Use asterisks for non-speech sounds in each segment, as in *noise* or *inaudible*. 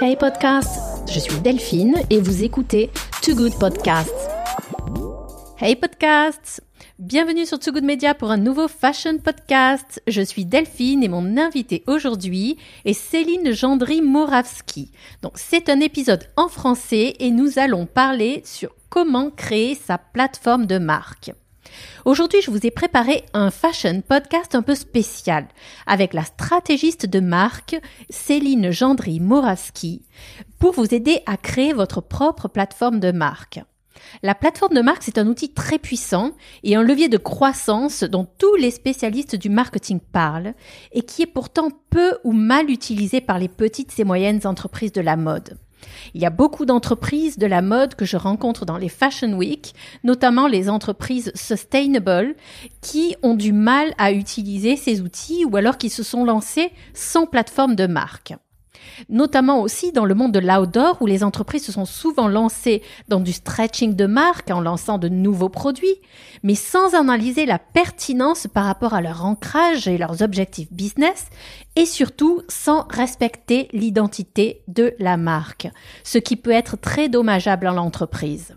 Hey podcast, je suis Delphine et vous écoutez Too Good Podcast. Hey podcast, bienvenue sur Too Good Media pour un nouveau fashion podcast. Je suis Delphine et mon invité aujourd'hui est Céline Gendry-Moravski. Donc c'est un épisode en français et nous allons parler sur comment créer sa plateforme de marque. Aujourd'hui, je vous ai préparé un fashion podcast un peu spécial avec la stratégiste de marque Céline Gendry-Moravski pour vous aider à créer votre propre plateforme de marque. La plateforme de marque, c'est un outil très puissant et un levier de croissance dont tous les spécialistes du marketing parlent et qui est pourtant peu ou mal utilisé par les petites et moyennes entreprises de la mode. Il y a beaucoup d'entreprises de la mode que je rencontre dans les Fashion Week, notamment les entreprises sustainable, qui ont du mal à utiliser ces outils ou alors qui se sont lancées sans plateforme de marque notamment aussi dans le monde de l'outdoor où les entreprises se sont souvent lancées dans du stretching de marque en lançant de nouveaux produits, mais sans analyser la pertinence par rapport à leur ancrage et leurs objectifs business et surtout sans respecter l'identité de la marque, ce qui peut être très dommageable en l'entreprise.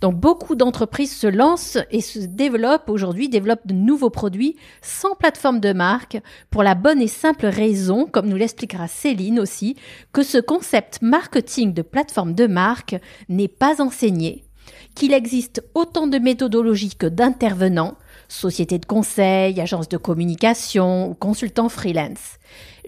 Donc beaucoup d'entreprises se lancent et se développent aujourd'hui, développent de nouveaux produits sans plateforme de marque pour la bonne et simple raison, comme nous l'expliquera Céline aussi, que ce concept marketing de plateforme de marque n'est pas enseigné, qu'il existe autant de méthodologies que d'intervenants, sociétés de conseil, agences de communication ou consultants freelance.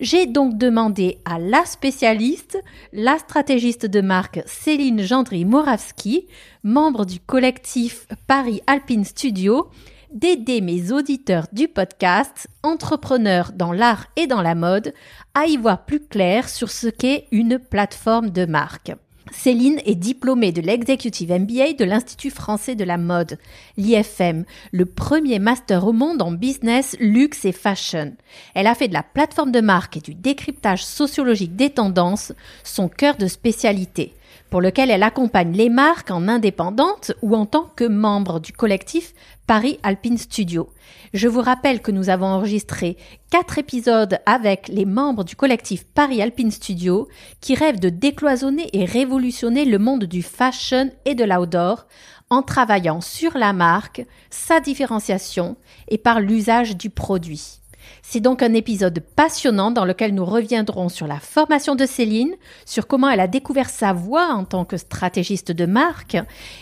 J'ai donc demandé à la spécialiste, la stratégiste de marque Céline Gendry-Moravski, membre du collectif Paris Alpine Studio, d'aider mes auditeurs du podcast, entrepreneurs dans l'art et dans la mode, à y voir plus clair sur ce qu'est une plateforme de marque. Céline est diplômée de l'Executive MBA de l'Institut français de la mode, l'IFM, le premier master au monde en business, luxe et fashion. Elle a fait de la plateforme de marque et du décryptage sociologique des tendances son cœur de spécialité pour lequel elle accompagne les marques en indépendante ou en tant que membre du collectif Paris Alpine Studio. Je vous rappelle que nous avons enregistré quatre épisodes avec les membres du collectif Paris Alpine Studio qui rêvent de décloisonner et révolutionner le monde du fashion et de l'outdoor en travaillant sur la marque, sa différenciation et par l'usage du produit. C'est donc un épisode passionnant dans lequel nous reviendrons sur la formation de Céline, sur comment elle a découvert sa voix en tant que stratégiste de marque,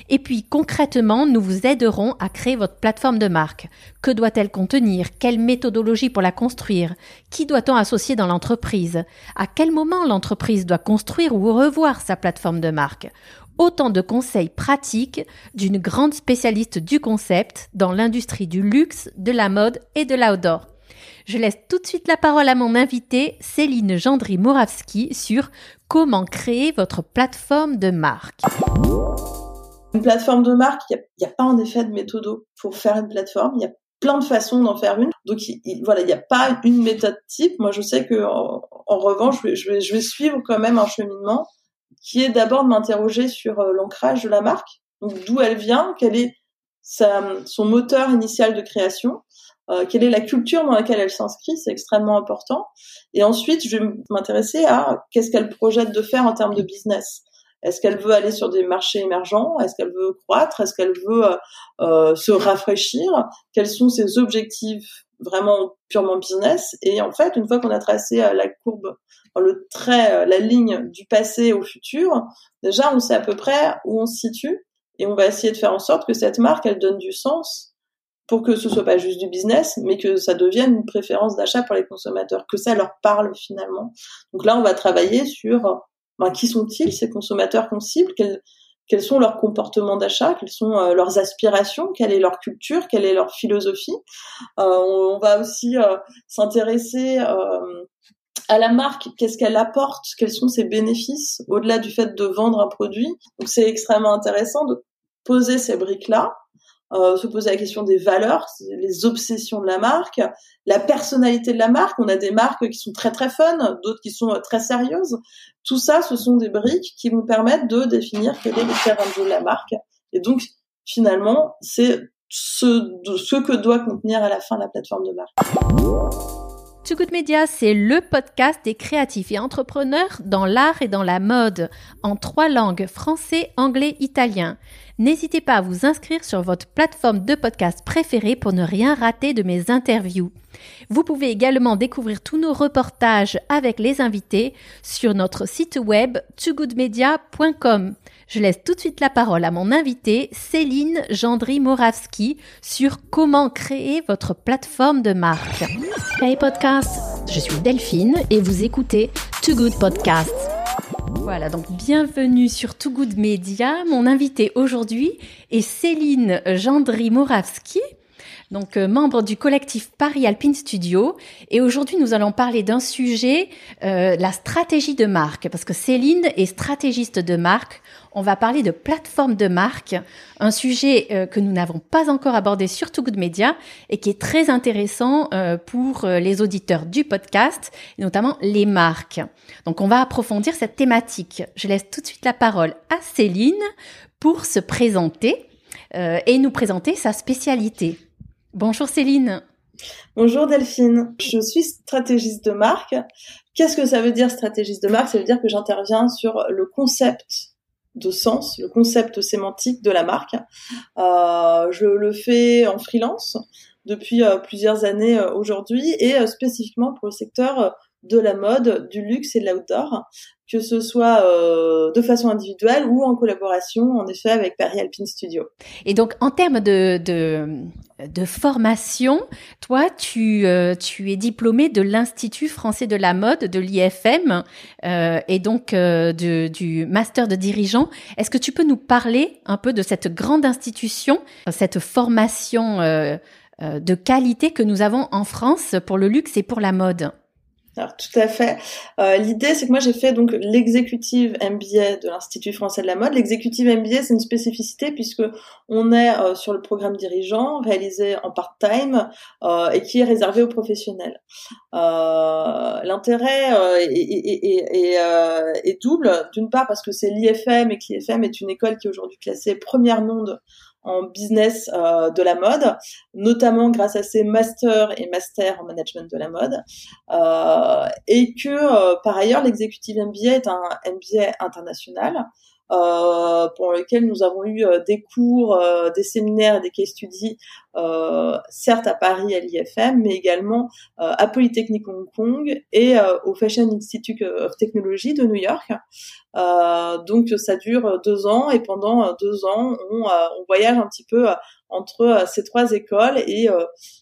et puis concrètement, nous vous aiderons à créer votre plateforme de marque. Que doit-elle contenir? Quelle méthodologie pour la construire? Qui doit-on associer dans l'entreprise? À quel moment l'entreprise doit construire ou revoir sa plateforme de marque? Autant de conseils pratiques d'une grande spécialiste du concept dans l'industrie du luxe, de la mode et de l'outdoor. Je laisse tout de suite la parole à mon invité, Céline Gendry-Moravski, sur comment créer votre plateforme de marque. Une plateforme de marque, il n'y a, pas en effet de méthode pour faire une plateforme. Il y a plein de façons d'en faire une. Donc voilà, il n'y a pas une méthode type. Moi, je sais que en, revanche, je vais, suivre quand même un cheminement qui est d'abord de m'interroger sur euh, l'ancrage de la marque. D'où elle vient, quel est son moteur initial de création, euh, quelle est la culture dans laquelle elle s'inscrit, c'est extrêmement important. Et ensuite, je vais m'intéresser à qu'est-ce qu'elle projette de faire en termes de business. Est-ce qu'elle veut aller sur des marchés émergents? Est-ce qu'elle veut croître? Est-ce qu'elle veut euh, se rafraîchir? Quels sont ses objectifs vraiment purement business? Et en fait, une fois qu'on a tracé euh, la courbe, le trait, la ligne du passé au futur, déjà on sait à peu près où on se situe et on va essayer de faire en sorte que cette marque, elle donne du sens pour que ce soit pas juste du business, mais que ça devienne une préférence d'achat pour les consommateurs, que ça leur parle finalement. Donc là, on va travailler sur ben, qui sont-ils ces consommateurs qu'on cible, quels, quels sont leurs comportements d'achat, quelles sont euh, leurs aspirations, quelle est leur culture, quelle est leur philosophie. Euh, on, va aussi euh, s'intéresser à la marque, qu'est-ce qu'elle apporte, quels sont ses bénéfices au-delà du fait de vendre un produit. Donc c'est extrêmement intéressant de poser ces briques-là euh, se poser la question des valeurs, les obsessions de la marque, la personnalité de la marque. On a des marques qui sont très très fun, d'autres qui sont très sérieuses. Tout ça, ce sont des briques qui vont permettre de définir quel est le terrain de jeu de la marque. Et donc, finalement, c'est ce, ce que doit contenir à la fin la plateforme de marque. Too Good Media, c'est le podcast des créatifs et entrepreneurs dans l'art et dans la mode, en trois langues, français, anglais, italien. N'hésitez pas à vous inscrire sur votre plateforme de podcast préférée pour ne rien rater de mes interviews. Vous pouvez également découvrir tous nos reportages avec les invités sur notre site web toogoodmedia.com. Je laisse tout de suite la parole à mon invité, Céline Gendry-Moravski, sur comment créer votre plateforme de marque. Hey podcast, je suis Delphine et vous écoutez Too Good Podcast. Voilà, donc bienvenue sur Too Good Media. Mon invité aujourd'hui est Céline Gendry-Moravski donc euh, membre du collectif Paris Alpine Studio. Et aujourd'hui, nous allons parler d'un sujet, euh, la stratégie de marque, parce que Céline est stratégiste de marque. On va parler de plateforme de marque, un sujet euh, que nous n'avons pas encore abordé sur Too Media et qui est très intéressant pour les auditeurs du podcast, notamment les marques. Donc, on va approfondir cette thématique. Je laisse tout de suite la parole à Céline pour se présenter et nous présenter sa spécialité. Bonjour Céline. Bonjour Delphine. Je suis stratégiste de marque. Qu'est-ce que ça veut dire stratégiste de marque? Ça veut dire que j'interviens sur le concept de sens, le concept sémantique de la marque. Euh, je le fais en freelance depuis euh, plusieurs années euh, aujourd'hui et spécifiquement pour le secteur de la mode, du luxe et de l'outdoor, que ce soit de façon individuelle ou en collaboration, en effet, avec Paris Alpine Studio. Et donc, en termes de, de, de formation. Toi, tu, euh, tu es diplômé de l'Institut français de la mode, de l'IFM, euh, et donc euh, du master de dirigeant. Est-ce que tu peux nous parler un peu de cette grande institution, cette formation de qualité que nous avons en France pour le luxe et pour la mode? Alors tout à fait. Euh, L'idée, c'est que moi j'ai fait donc l'exécutive MBA de l'Institut français de la mode. L'exécutive MBA, c'est une spécificité puisque on est euh, sur le programme dirigeant réalisé en part-time euh, et qui est réservé aux professionnels. Euh, l'intérêt euh, est, est, est, est, double. D'une part parce que c'est l'IFM et que l'IFM est une école qui est aujourd'hui classée première monde en business euh, de la mode, notamment grâce à ses masters et masters en management de la mode, euh, et que euh, par ailleurs l'executive MBA est un MBA international pour lequel nous avons eu euh, des cours, euh, des séminaires, des case studies, certes à Paris à l'IFM, mais également à Polytechnique Hong Kong et au Fashion Institute of Technology de New York. donc ça dure deux ans et pendant deux ans on, on voyage un petit peu entre ces trois écoles et,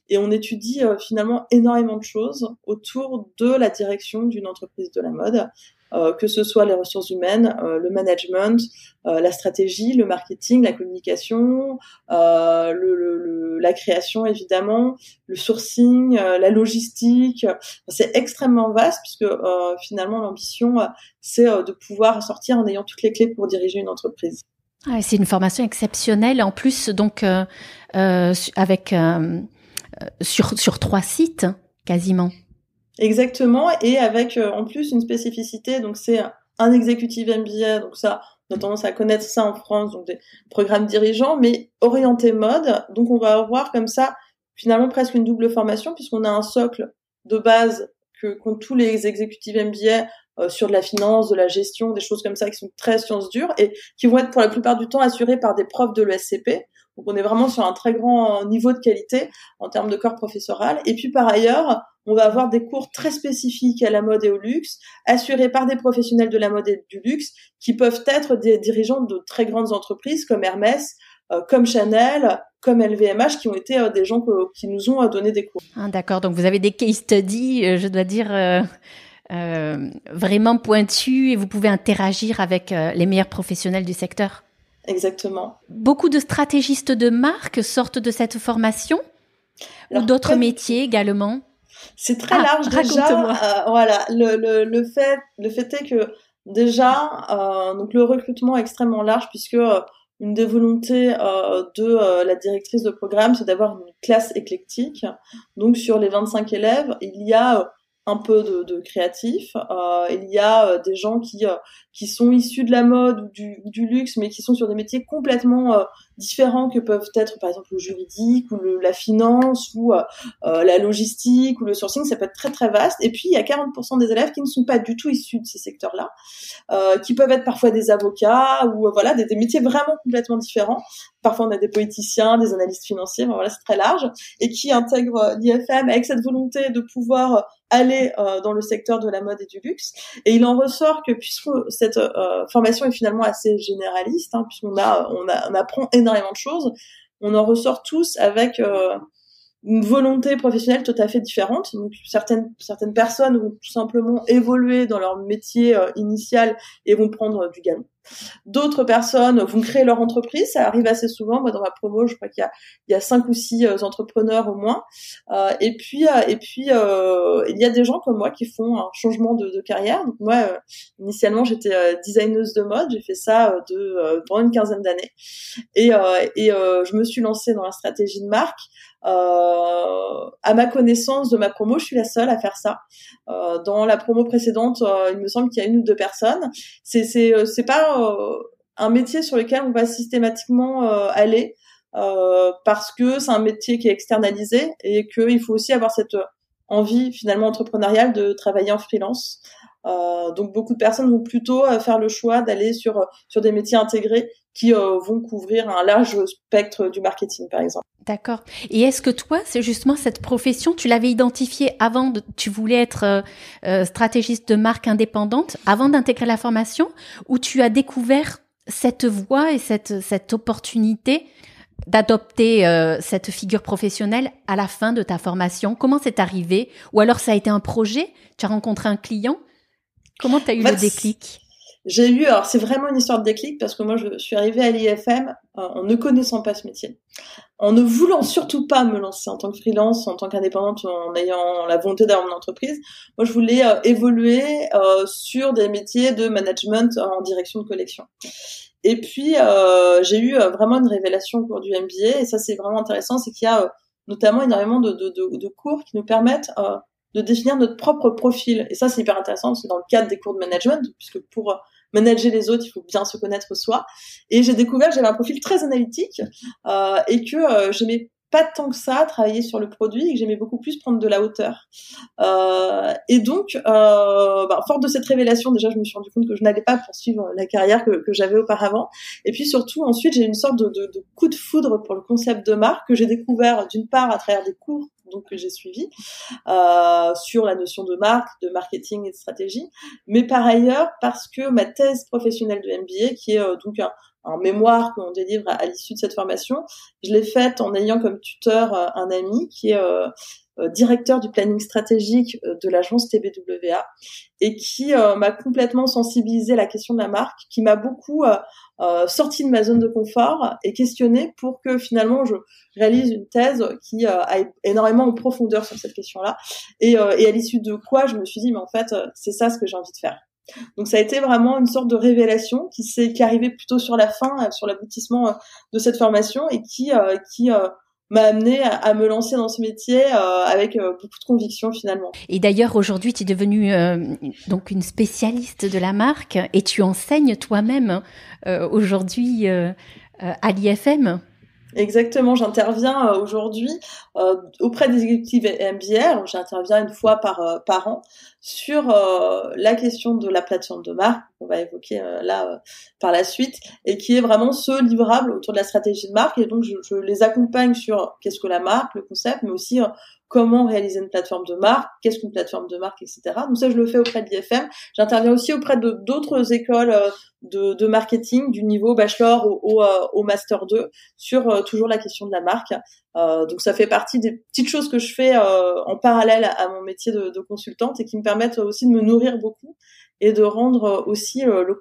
et on étudie finalement énormément de choses autour de la direction d'une entreprise de la mode euh, que ce soit les ressources humaines, euh, le management, euh, la stratégie, le marketing, la communication, la création évidemment, le sourcing, la logistique. C'est extrêmement vaste puisque finalement l'ambition c'est de pouvoir sortir en ayant toutes les clés pour diriger une entreprise. c'est une formation exceptionnelle en plus donc avec sur sur trois sites quasiment. Exactement, et avec euh, en plus une spécificité, donc c'est un exécutif MBA, donc ça, on a tendance à connaître ça en France, donc des programmes dirigeants, mais orienté mode, donc on va avoir comme ça finalement presque une double formation, puisqu'on a un socle de base que qu'ont tous les exécutifs MBA euh, sur de la finance, de la gestion, des choses comme ça qui sont très sciences dures et qui vont être pour la plupart du temps assurés par des profs de l'ESCP. Donc on est vraiment sur un très grand niveau de qualité en termes de corps professoral. Et puis par ailleurs, on va avoir des cours très spécifiques à la mode et au luxe, assurés par des professionnels de la mode et du luxe, qui peuvent être des dirigeants de très grandes entreprises comme Hermès, euh, comme Chanel, comme LVMH, qui ont été euh, des gens qui nous ont euh, donné des cours. Ah, D'accord, donc vous avez des case studies, je dois dire, vraiment pointus, et vous pouvez interagir avec les meilleurs professionnels du secteur. Exactement. Beaucoup de stratégistes de marque sortent de cette formation ou d'autres métiers également? C'est très ah, large déjà. Euh, voilà, le, le, le, fait le fait est que déjà euh, donc le recrutement est extrêmement large puisque euh, une des volontés euh, de la directrice de programme, c'est d'avoir une classe éclectique. Donc sur les 25 élèves, il y a un peu de, de créatif. Euh, il y a euh, des gens qui euh, qui sont issus de la mode ou du, du luxe, mais qui sont sur des métiers complètement euh, différents que peuvent être par exemple le juridique ou le, la finance ou la logistique ou le sourcing. Ça peut être très très vaste. Et puis il y a 40% des élèves qui ne sont pas du tout issus de ces secteurs-là, qui peuvent être parfois des avocats ou voilà des, des, métiers vraiment complètement différents. Parfois on a des poéticiens, des analystes financiers. voilà, c'est très large et qui intègrent l'IFM avec cette volonté de pouvoir aller euh, dans le secteur de la mode et du luxe. Et il en ressort que puisque cette euh, formation est finalement assez généraliste, hein, puisqu'on a, on, apprend énormément de choses, on en ressort tous avec euh, une volonté professionnelle tout à fait différente. Donc certaines certaines personnes vont tout simplement évoluer dans leur métier euh, initial et vont prendre du galon. D'autres personnes vont créer leur entreprise. Ça arrive assez souvent. Moi, dans ma promo, je crois qu'il y a il y a cinq ou six euh, entrepreneurs au moins. Euh, et puis et puis il y a des gens comme moi qui font un changement de, de carrière. Moi, initialement, j'étais designeuse de mode. J'ai fait ça de pendant une quinzaine d'années. Et et je me suis lancée dans la stratégie de marque. Euh, à ma connaissance de ma promo, je suis la seule à faire ça. Euh, dans la promo précédente, euh, il me semble qu'il y a une ou deux personnes. C'est c'est euh, c'est pas euh, un métier sur lequel on va systématiquement aller parce que c'est un métier qui est externalisé et qu'il faut aussi avoir cette envie finalement entrepreneuriale de travailler en freelance. Euh, donc beaucoup de personnes vont plutôt faire le choix d'aller sur sur des métiers intégrés qui euh, vont couvrir un large spectre du marketing, par exemple. D'accord. Et est-ce que toi, c'est justement cette profession, tu l'avais identifiée avant, de, tu voulais être euh, euh, stratégiste de marque indépendante avant d'intégrer la formation, ou tu as découvert cette voie et cette, cette opportunité d'adopter euh, cette figure professionnelle à la fin de ta formation? Comment c'est arrivé? Ou alors ça a été un projet? Tu as rencontré un client? Comment tu as eu le déclic? j'ai eu, alors c'est vraiment une histoire de déclic parce que moi je suis arrivée à l'IFM euh, en ne connaissant pas ce métier, en ne voulant surtout pas me lancer en tant que freelance, en tant qu'indépendante, en ayant la volonté d'avoir mon entreprise. Moi je voulais euh, évoluer euh, sur des métiers de management en direction de collection. Et puis j'ai eu vraiment une révélation au cours du MBA et ça c'est vraiment intéressant, c'est qu'il y a notamment énormément de, de, de, de, cours qui nous permettent de définir notre propre profil. Et ça, c'est hyper intéressant, c'est dans le cadre des cours de management, puisque pour manager les autres, il faut bien se connaître soi. Et j'ai découvert que j'avais un profil très analytique euh, et que euh, j'aimais pas tant que ça travailler sur le produit et que j'aimais beaucoup plus prendre de la hauteur. Euh, et donc, euh, bah, fort de cette révélation, déjà, je me suis rendu compte que je n'allais pas poursuivre la carrière que, j'avais auparavant. Et puis surtout, ensuite, j'ai une sorte de, coup de foudre pour le concept de marque que j'ai découvert d'une part à travers des cours que j'ai suivi euh, sur la notion de marque, de marketing et de stratégie, mais par ailleurs parce que ma thèse professionnelle de MBA, qui est euh, donc un, un mémoire qu'on délivre à, l'issue de cette formation, je l'ai faite en ayant comme tuteur euh, un ami qui est euh, euh, directeur du planning stratégique de l'agence TBWA et qui m'a complètement sensibilisé à la question de la marque, qui m'a beaucoup sorti de ma zone de confort et questionné pour que finalement je réalise une thèse qui a énormément en profondeur sur cette question-là et, et à l'issue de quoi je me suis dit mais en fait c'est ça ce que j'ai envie de faire. Donc ça a été vraiment une sorte de révélation qui s'est qui plutôt sur la fin, euh, sur l'aboutissement euh, de cette formation et qui euh, qui m'a amené à, me lancer dans ce métier avec beaucoup de conviction finalement. Et d'ailleurs aujourd'hui tu es devenue donc une spécialiste de la marque et tu enseignes toi-même aujourd'hui à l'IFM. Exactement, j'interviens euh, aujourd'hui euh, auprès des exécutifs MBR, j'interviens une fois par, euh, par an sur la question de la plateforme de marque qu'on va évoquer là par la suite et qui est vraiment ce livrable autour de la stratégie de marque. Et donc je, je les accompagne sur qu'est-ce que la marque, le concept, mais aussi comment réaliser une plateforme de marque, qu'est-ce qu'une plateforme de marque, etc. Donc ça, je le fais auprès de l'IFM. J'interviens aussi auprès de d'autres écoles euh, de, marketing du niveau bachelor au, euh, master 2 sur euh, toujours la question de la marque. Donc ça fait partie des petites choses que je fais en parallèle à mon métier de, consultante et qui me permettent aussi de me nourrir beaucoup et de rendre aussi le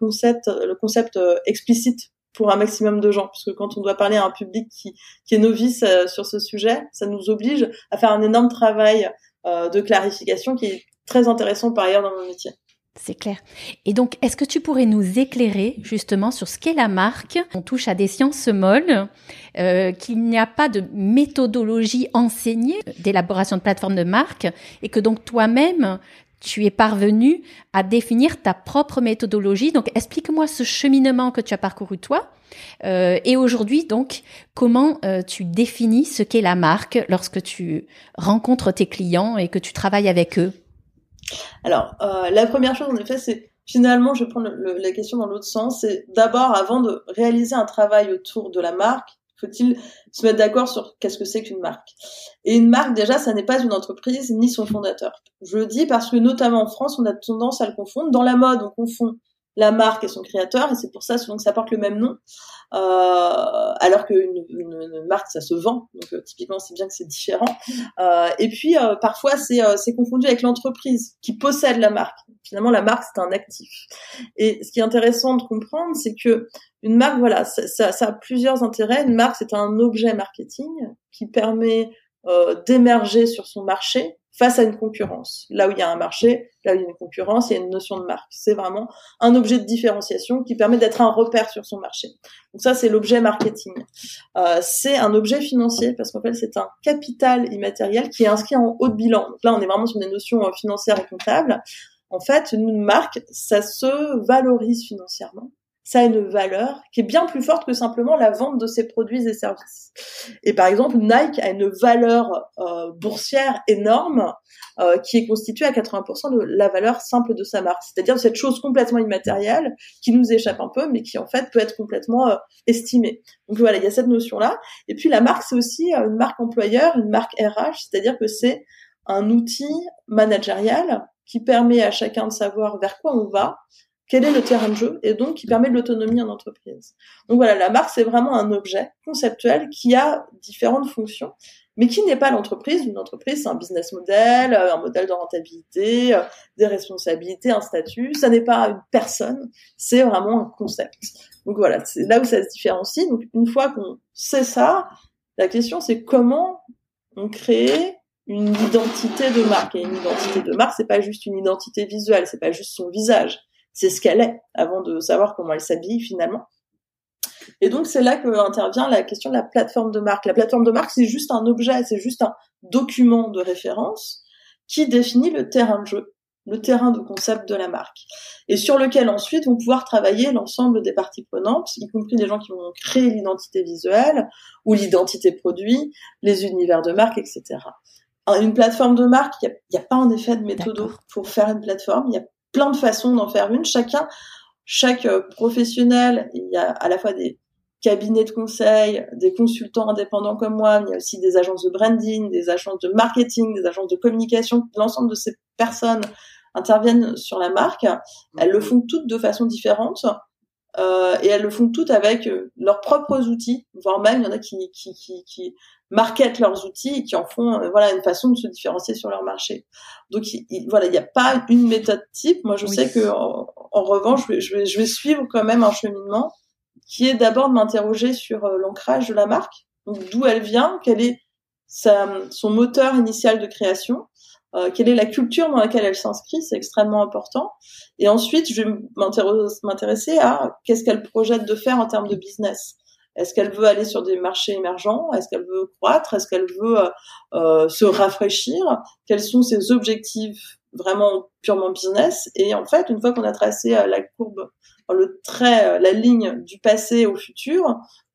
concept explicite pour un maximum de gens, puisque quand on doit parler à un public qui, qui est novice euh, sur ce sujet, ça nous oblige à faire un énorme travail euh, de clarification qui est très intéressant par ailleurs dans mon métier. C'est clair. Et donc, est-ce que tu pourrais nous éclairer justement sur ce qu'est la marque? On touche à des sciences molles, euh, qu'il n'y a pas de méthodologie enseignée d'élaboration de plateforme de marque, et que donc toi-même, tu es parvenu à définir ta propre méthodologie. Donc, explique-moi ce cheminement que tu as parcouru toi. Euh, et aujourd'hui, donc, comment euh, tu définis ce qu'est la marque lorsque tu rencontres tes clients et que tu travailles avec eux? Alors, euh, la première chose, en effet, c'est finalement, je vais prendre la question dans l'autre sens, c'est d'abord, avant de réaliser un travail autour de la marque, faut-il se mettre d'accord sur qu'est-ce que c'est qu'une marque Et une marque, déjà, ça n'est pas une entreprise ni son fondateur. Je le dis parce que, notamment en France, on a tendance à le confondre. Dans la mode, on confond la marque et son créateur, et c'est pour ça souvent que ça porte le même nom, euh, alors qu'une une, marque ça se vend, donc euh, typiquement c'est bien que c'est différent. Euh, et puis parfois c'est confondu avec l'entreprise qui possède la marque. Finalement la marque c'est un actif. Et ce qui est intéressant de comprendre, c'est que une marque, voilà, ça, ça, a plusieurs intérêts. Une marque c'est un objet marketing qui permet d'émerger sur son marché face à une concurrence. Là où il y a un marché, là où il y a une concurrence, il y a une notion de marque. C'est vraiment un objet de différenciation qui permet d'être un repère sur son marché. Donc ça, c'est l'objet marketing. Euh, c'est un objet financier parce qu'en fait, c'est un capital immatériel qui est inscrit en haut de bilan. Donc là, on est vraiment sur des notions euh, financières et comptables. En fait, une marque, ça se valorise financièrement ça a une valeur qui est bien plus forte que simplement la vente de ses produits et services. Et par exemple, Nike a une valeur euh, boursière énorme euh, qui est constituée à 80% de la valeur simple de sa marque, c'est-à-dire cette chose complètement immatérielle qui nous échappe un peu, mais qui en fait peut être complètement euh, estimée. Donc voilà, il y a cette notion-là. Et puis la marque, c'est aussi une marque employeur, une marque RH, c'est-à-dire que c'est un outil managérial qui permet à chacun de savoir vers quoi on va, quel est le terrain de jeu et donc qui permet de l'autonomie en entreprise. Donc voilà, la marque c'est vraiment un objet conceptuel qui a différentes fonctions, mais qui n'est pas l'entreprise. Une entreprise c'est un business model, euh, un modèle de rentabilité, euh, des responsabilités, un statut. Ça n'est pas une personne, c'est vraiment un concept. Donc voilà, c'est là où ça se différencie. Donc une fois qu'on sait ça, la question c'est comment on crée une identité de marque. Et une identité de marque, c'est pas juste une identité visuelle, c'est pas juste son visage c'est ce qu'elle est avant de savoir comment elle s'habille finalement. Et donc c'est là que intervient la question de la plateforme de marque. La plateforme de marque, c'est juste un objet, c'est juste un document de référence qui définit le terrain de jeu, le terrain de concept de la marque, et sur lequel ensuite vont pouvoir travailler l'ensemble des parties prenantes, y compris des gens qui vont créer l'identité visuelle ou l'identité produit, les univers de marque, etc. Une plateforme de marque, il n'y a, a, pas en effet de méthode pour faire une plateforme. Il y a plein de façons d'en faire une. Chacun, chaque euh, professionnel, il y a à la fois des cabinets de conseil, des consultants indépendants comme moi, mais il y a aussi des agences de branding, des agences de marketing, des agences de communication. L'ensemble de ces personnes interviennent sur la marque. Elles le font toutes de façon différente. Euh, et elles le font toutes avec euh, leurs propres outils, voire même il y en a qui, qui, qui, qui marketent leurs outils et qui en font euh, voilà une façon de se différencier sur leur marché. Donc voilà, il n'y a pas une méthode type. Moi, je sais que en, revanche, je vais, je vais, suivre quand même un cheminement qui est d'abord de m'interroger sur euh, l'ancrage de la marque, donc d'où elle vient, quel est sa, son moteur initial de création, euh, quelle est la culture dans laquelle elle s'inscrit, c'est extrêmement important. Et ensuite, je vais m'intéresser à qu'est-ce qu'elle projette de faire en termes de business. Est-ce qu'elle veut aller sur des marchés émergents? Est-ce qu'elle veut croître? Est-ce qu'elle veut euh, euh, se rafraîchir? Quels sont ses objectifs vraiment purement business? Et en fait, une fois qu'on a tracé la courbe, le trait, la ligne du passé au futur,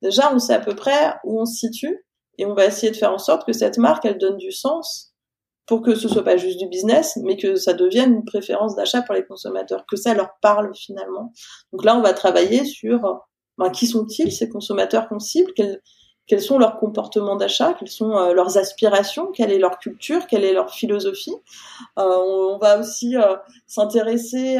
déjà on sait à peu près où on se situe et on va essayer de faire en sorte que cette marque, elle donne du sens pour que ce soit pas juste du business, mais que ça devienne une préférence d'achat pour les consommateurs, que ça leur parle finalement. Donc là, on va travailler sur ben, qui sont-ils ces consommateurs qu'on cible, quels, sont leurs comportements d'achat, quelles sont euh, leurs aspirations, quelle est leur culture, quelle est leur philosophie? Euh, on, va aussi euh, s'intéresser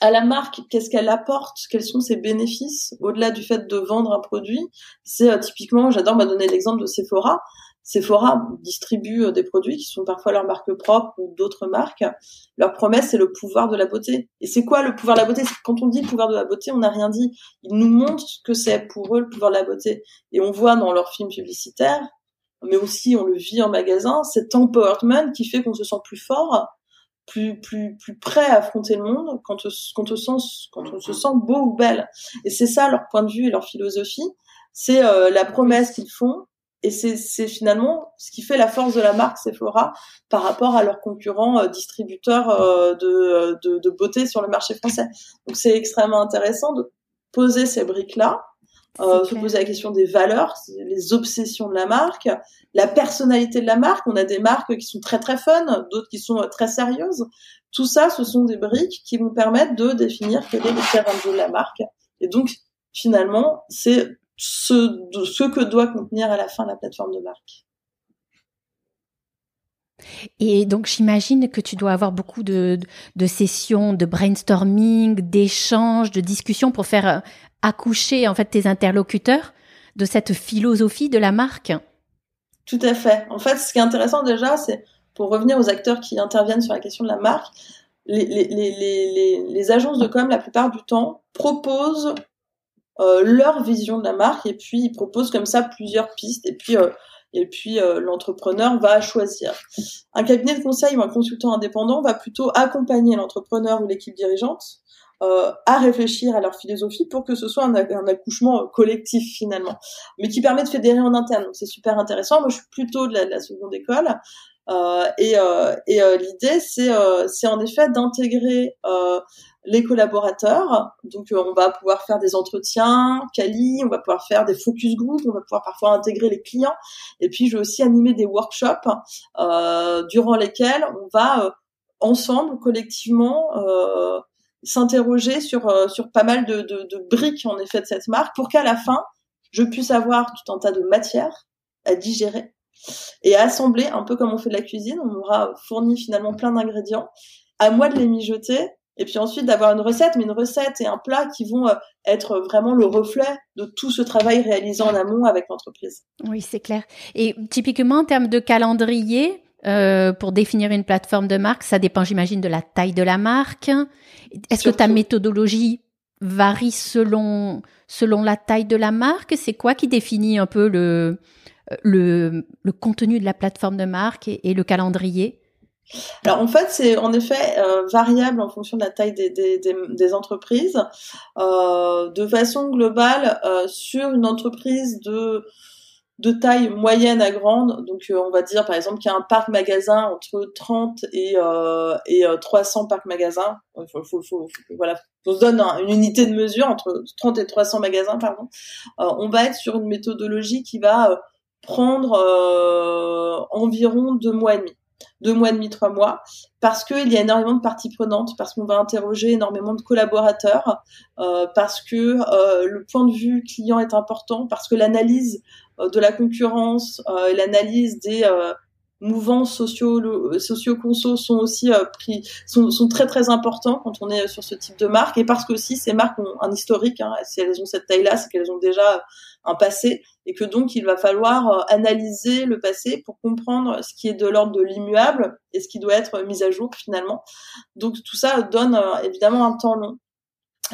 à la marque, qu'est-ce qu'elle apporte, quels sont ses bénéfices? Au-delà du fait de vendre un produit. C'est typiquement, j'adore me donner l'exemple de Sephora. Sephora distribue euh, des produits qui sont parfois leur marque propre ou d'autres marques. Leur promesse, c'est le pouvoir de la beauté. Et c'est quoi le pouvoir de la beauté? Quand on dit pouvoir de la beauté, on n'a rien dit. Ils nous montrent que c'est pour eux le pouvoir de la beauté. Et on voit dans leurs films publicitaires, mais aussi on le vit en magasin, cet empowerment qui fait qu'on se sent plus fort, plus plus plus prêt à affronter le monde quand on se sent beau ou belle. Et c'est ça leur point de vue et leur philosophie. C'est euh, la promesse qu'ils font et c'est finalement ce qui fait la force de la marque Sephora par rapport à leurs concurrents euh, distributeurs euh, de, de, de, beauté sur le marché français. Donc c'est extrêmement intéressant de poser ces briques-là, euh, se poser la question des valeurs, les obsessions de la marque, la personnalité de la marque. On a des marques qui sont très très fun, d'autres qui sont très sérieuses. Tout ça, ce sont des briques qui vont permettre de définir quel est le terrain de jeu de la marque. Et donc, finalement, c'est ce, ce que doit contenir à la fin la plateforme de marque. Et donc j'imagine que tu dois avoir beaucoup de, de sessions de brainstorming, d'échanges, de discussions pour faire euh, accoucher en fait tes interlocuteurs de cette philosophie de la marque. Tout à fait. En fait, ce qui est intéressant déjà, c'est pour revenir aux acteurs qui interviennent sur la question de la marque, les, les, les, les agences de com, la plupart du temps, proposent leur vision de la marque et puis ils proposent comme ça plusieurs pistes et puis euh, et puis euh, l'entrepreneur va choisir. Un cabinet de conseil ou un consultant indépendant va plutôt accompagner l'entrepreneur ou l'équipe dirigeante à réfléchir à leur philosophie pour que ce soit un, accouchement collectif finalement, mais qui permet de fédérer en interne. Donc c'est super intéressant. Moi je suis plutôt de la seconde école. Euh, et, euh, et euh, l'idée, c'est c'est en effet d'intégrer les collaborateurs. Donc, on va pouvoir faire des entretiens quali, on va pouvoir faire des focus group, on va pouvoir parfois intégrer les clients. Et puis, je vais aussi animer des workshops durant lesquels on va ensemble, collectivement, s'interroger sur sur pas mal de, de, de, briques en effet de cette marque, pour qu'à la fin, je puisse avoir tout un tas de matières à digérer et assembler un peu comme on fait de la cuisine. On aura fourni finalement plein d'ingrédients. À moi de les mijoter et puis ensuite d'avoir une recette, mais une recette et un plat qui vont euh, être vraiment le reflet de tout ce travail réalisé en amont avec l'entreprise. Oui, c'est clair. Et typiquement en termes de calendrier, euh, pour définir une plateforme de marque, ça dépend, j'imagine, de la taille de la marque. Est-ce que ta méthodologie varie selon selon la taille de la marque? C'est quoi qui définit un peu le le, contenu de la plateforme de marque et, le calendrier alors en fait, c'est en effet euh, variable en fonction de la taille des, entreprises. Euh, de façon globale, euh, sur une entreprise de de taille moyenne à grande, donc on va dire par exemple qu'il y a un parc magasin entre 30 et, et 300 parcs magasins. Faut, faut, voilà, on se donne une unité de mesure entre 30 et 300 magasins, pardon. on va être sur une méthodologie qui va prendre euh, environ deux mois et demi. Deux mois et demi, trois mois, parce qu'il y a énormément de parties prenantes, parce qu'on va interroger énormément de collaborateurs, euh, parce que euh, le point de vue client est important, parce que l'analyse de la concurrence et l'analyse des mouvances socio socio-conso sont aussi pris sont, sont, très très importants quand on est sur ce type de marque et parce que aussi ces marques ont un historique hein, si elles ont cette taille là c'est qu'elles ont déjà un passé et que donc il va falloir euh, analyser le passé pour comprendre ce qui est de l'ordre de l'immuable et ce qui doit être mis à jour finalement. Donc tout ça donne euh, évidemment un temps long.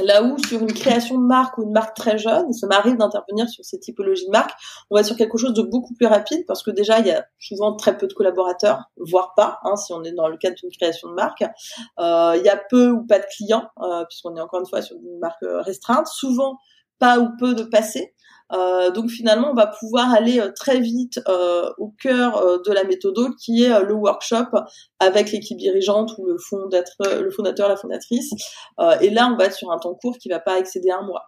Là où sur une création de marque ou une marque très jeune, ça m'arrive d'intervenir sur ces typologies de marque, on va sur quelque chose de beaucoup plus rapide parce que déjà il y a souvent très peu de collaborateurs, voire pas, hein, si on est dans le cadre d'une création de marque. Euh, il y a peu ou pas de clients euh, puisqu'on est encore une fois sur une marque restreinte. Souvent pas ou peu de passé. Euh, donc finalement, on va pouvoir aller euh, très vite euh, au cœur de la méthode qui est le workshop avec l'équipe dirigeante ou le fondateur, le fondateur, la fondatrice. et là, on va être sur un temps court qui va pas excéder un mois.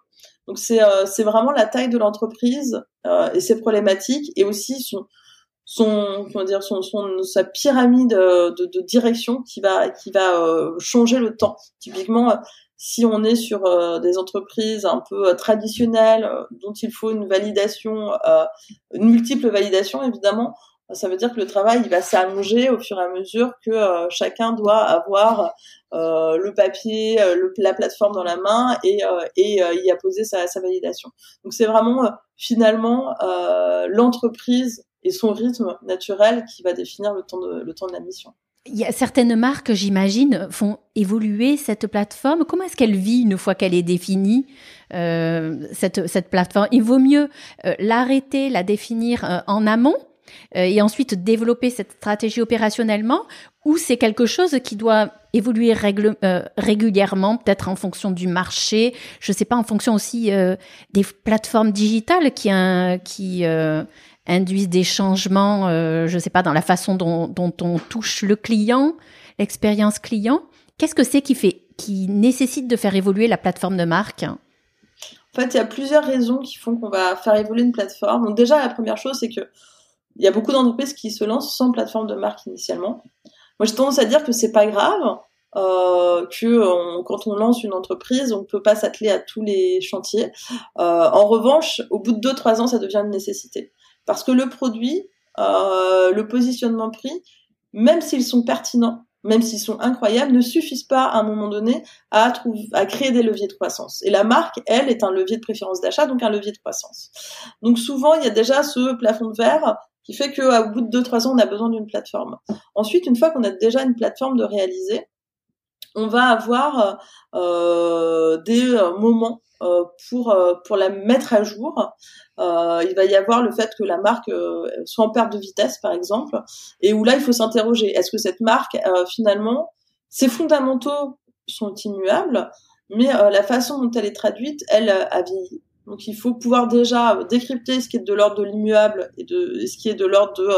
Donc c'est c'est vraiment la taille de l'entreprise et ses problématiques et aussi son son comment dire son, son sa pyramide de, de, direction qui va qui va changer le temps. Typiquement, si on est sur euh, des entreprises un peu euh, traditionnelles euh, dont il faut une validation, une multiple validation évidemment, ça veut dire que le travail il va s'allonger au fur et à mesure que chacun doit avoir le papier, la plateforme dans la main et, y apposer sa, validation. Donc c'est vraiment finalement l'entreprise et son rythme naturel qui va définir le temps de la mission. Il y a certaines marques, j'imagine, font évoluer cette plateforme. Comment est-ce qu'elle vit une fois qu'elle est définie, euh, cette, cette plateforme? Il vaut mieux euh, l'arrêter, la définir euh, en amont euh, et ensuite développer cette stratégie opérationnellement ou c'est quelque chose qui doit évoluer euh, régulièrement, peut-être en fonction du marché, je sais pas, en fonction aussi euh, des plateformes digitales qui, qui induisent des changements, je sais pas, dans la façon dont, dont on touche le client, l'expérience client. Qu'est-ce que c'est qui fait, qui nécessite de faire évoluer la plateforme de marque? En fait, il y a plusieurs raisons qui font qu'on va faire évoluer une plateforme. Donc déjà, la première chose, c'est que il y a beaucoup d'entreprises qui se lancent sans plateforme de marque initialement. Moi, j'ai tendance à dire que c'est pas grave, euh, que quand on lance une entreprise, on ne peut pas s'atteler à tous les chantiers. Euh, en revanche, au bout de 2-3 ans, ça devient une nécessité. Parce que le produit, euh, le positionnement prix, même s'ils sont pertinents, même s'ils sont incroyables, ne suffisent pas à un moment donné à, à créer des leviers de croissance. Et la marque, elle, est un levier de préférence d'achat, donc un levier de croissance. Donc souvent, il y a déjà ce plafond de verre qui fait qu'au bout de 2-3 ans, on a besoin d'une plateforme. Ensuite, une fois qu'on a déjà une plateforme de réaliser, on va avoir euh, des euh, moments euh, pour pour la mettre à jour. Il va y avoir le fait que la marque soit en perte de vitesse, par exemple, et où là il faut s'interroger est-ce que cette marque finalement ses fondamentaux sont immuables, mais la façon dont elle est traduite, elle a vieilli. Donc il faut pouvoir déjà décrypter ce qui est de l'ordre de l'immuable et de ce qui est de l'ordre de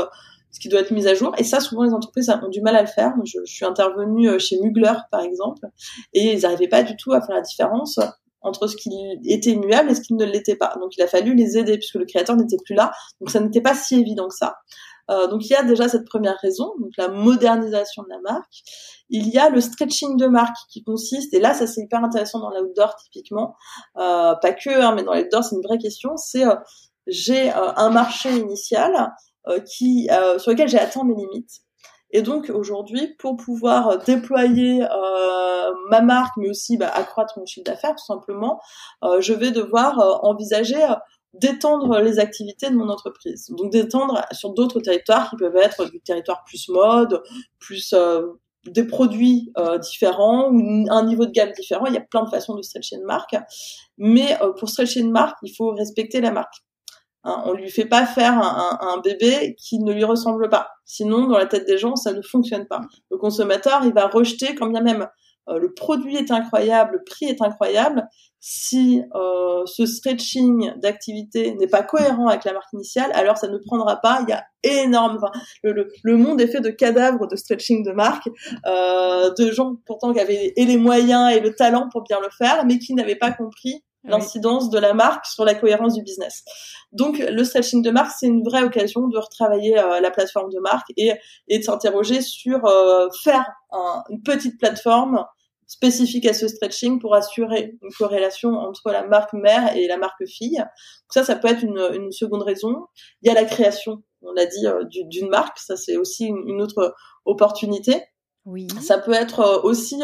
ce qui doit être mis à jour. Et ça, souvent, les entreprises ont du mal à le faire. Je, suis intervenue chez Mugler, par exemple, et ils n'arrivaient pas du tout à faire la différence entre ce qui était immuable et ce qui ne l'était pas. Donc il a fallu les aider puisque le créateur n'était plus là. Donc ça n'était pas si évident que ça. Euh, donc il y a déjà cette première raison, donc la modernisation de la marque. Il y a le stretching de marque qui consiste, et là ça c'est hyper intéressant dans l'outdoor typiquement, euh, pas que, hein, mais dans l'outdoor c'est une vraie question, c'est euh, j'ai euh, un marché initial euh, qui sur lequel j'ai atteint mes limites. Et donc aujourd'hui, pour pouvoir déployer euh, ma marque, mais aussi bah, accroître mon chiffre d'affaires, tout simplement, euh, je vais devoir euh, envisager d'étendre les activités de mon entreprise. Donc d'étendre sur d'autres territoires qui peuvent être du territoire plus mode, plus des produits différents ou un niveau de gamme différent. Il y a plein de façons de stretcher une marque. Mais pour stretcher une marque, il faut respecter la marque. Hein, on lui fait pas faire un, bébé qui ne lui ressemble pas. Sinon, dans la tête des gens, ça ne fonctionne pas. Le consommateur, il va rejeter quand bien même euh, le produit est incroyable, le prix est incroyable. Si euh, ce stretching d'activité n'est pas cohérent avec la marque initiale, alors ça ne prendra pas. Il y a énorme, le, monde est fait de cadavres de stretching de marque, euh, de gens pourtant qui avaient et les moyens et le talent pour bien le faire, mais qui n'avaient pas compris l'incidence de la marque sur la cohérence du business. Donc le stretching de marque, c'est une vraie occasion de retravailler euh, la plateforme de marque et, et de s'interroger sur euh, faire une petite plateforme spécifique à ce stretching pour assurer une corrélation entre la marque mère et la marque fille. Donc ça, ça peut être une, une seconde raison. Il y a la création, on l'a dit, euh, d'une marque. Ça, c'est aussi une, une, autre opportunité. Oui. Ça peut être aussi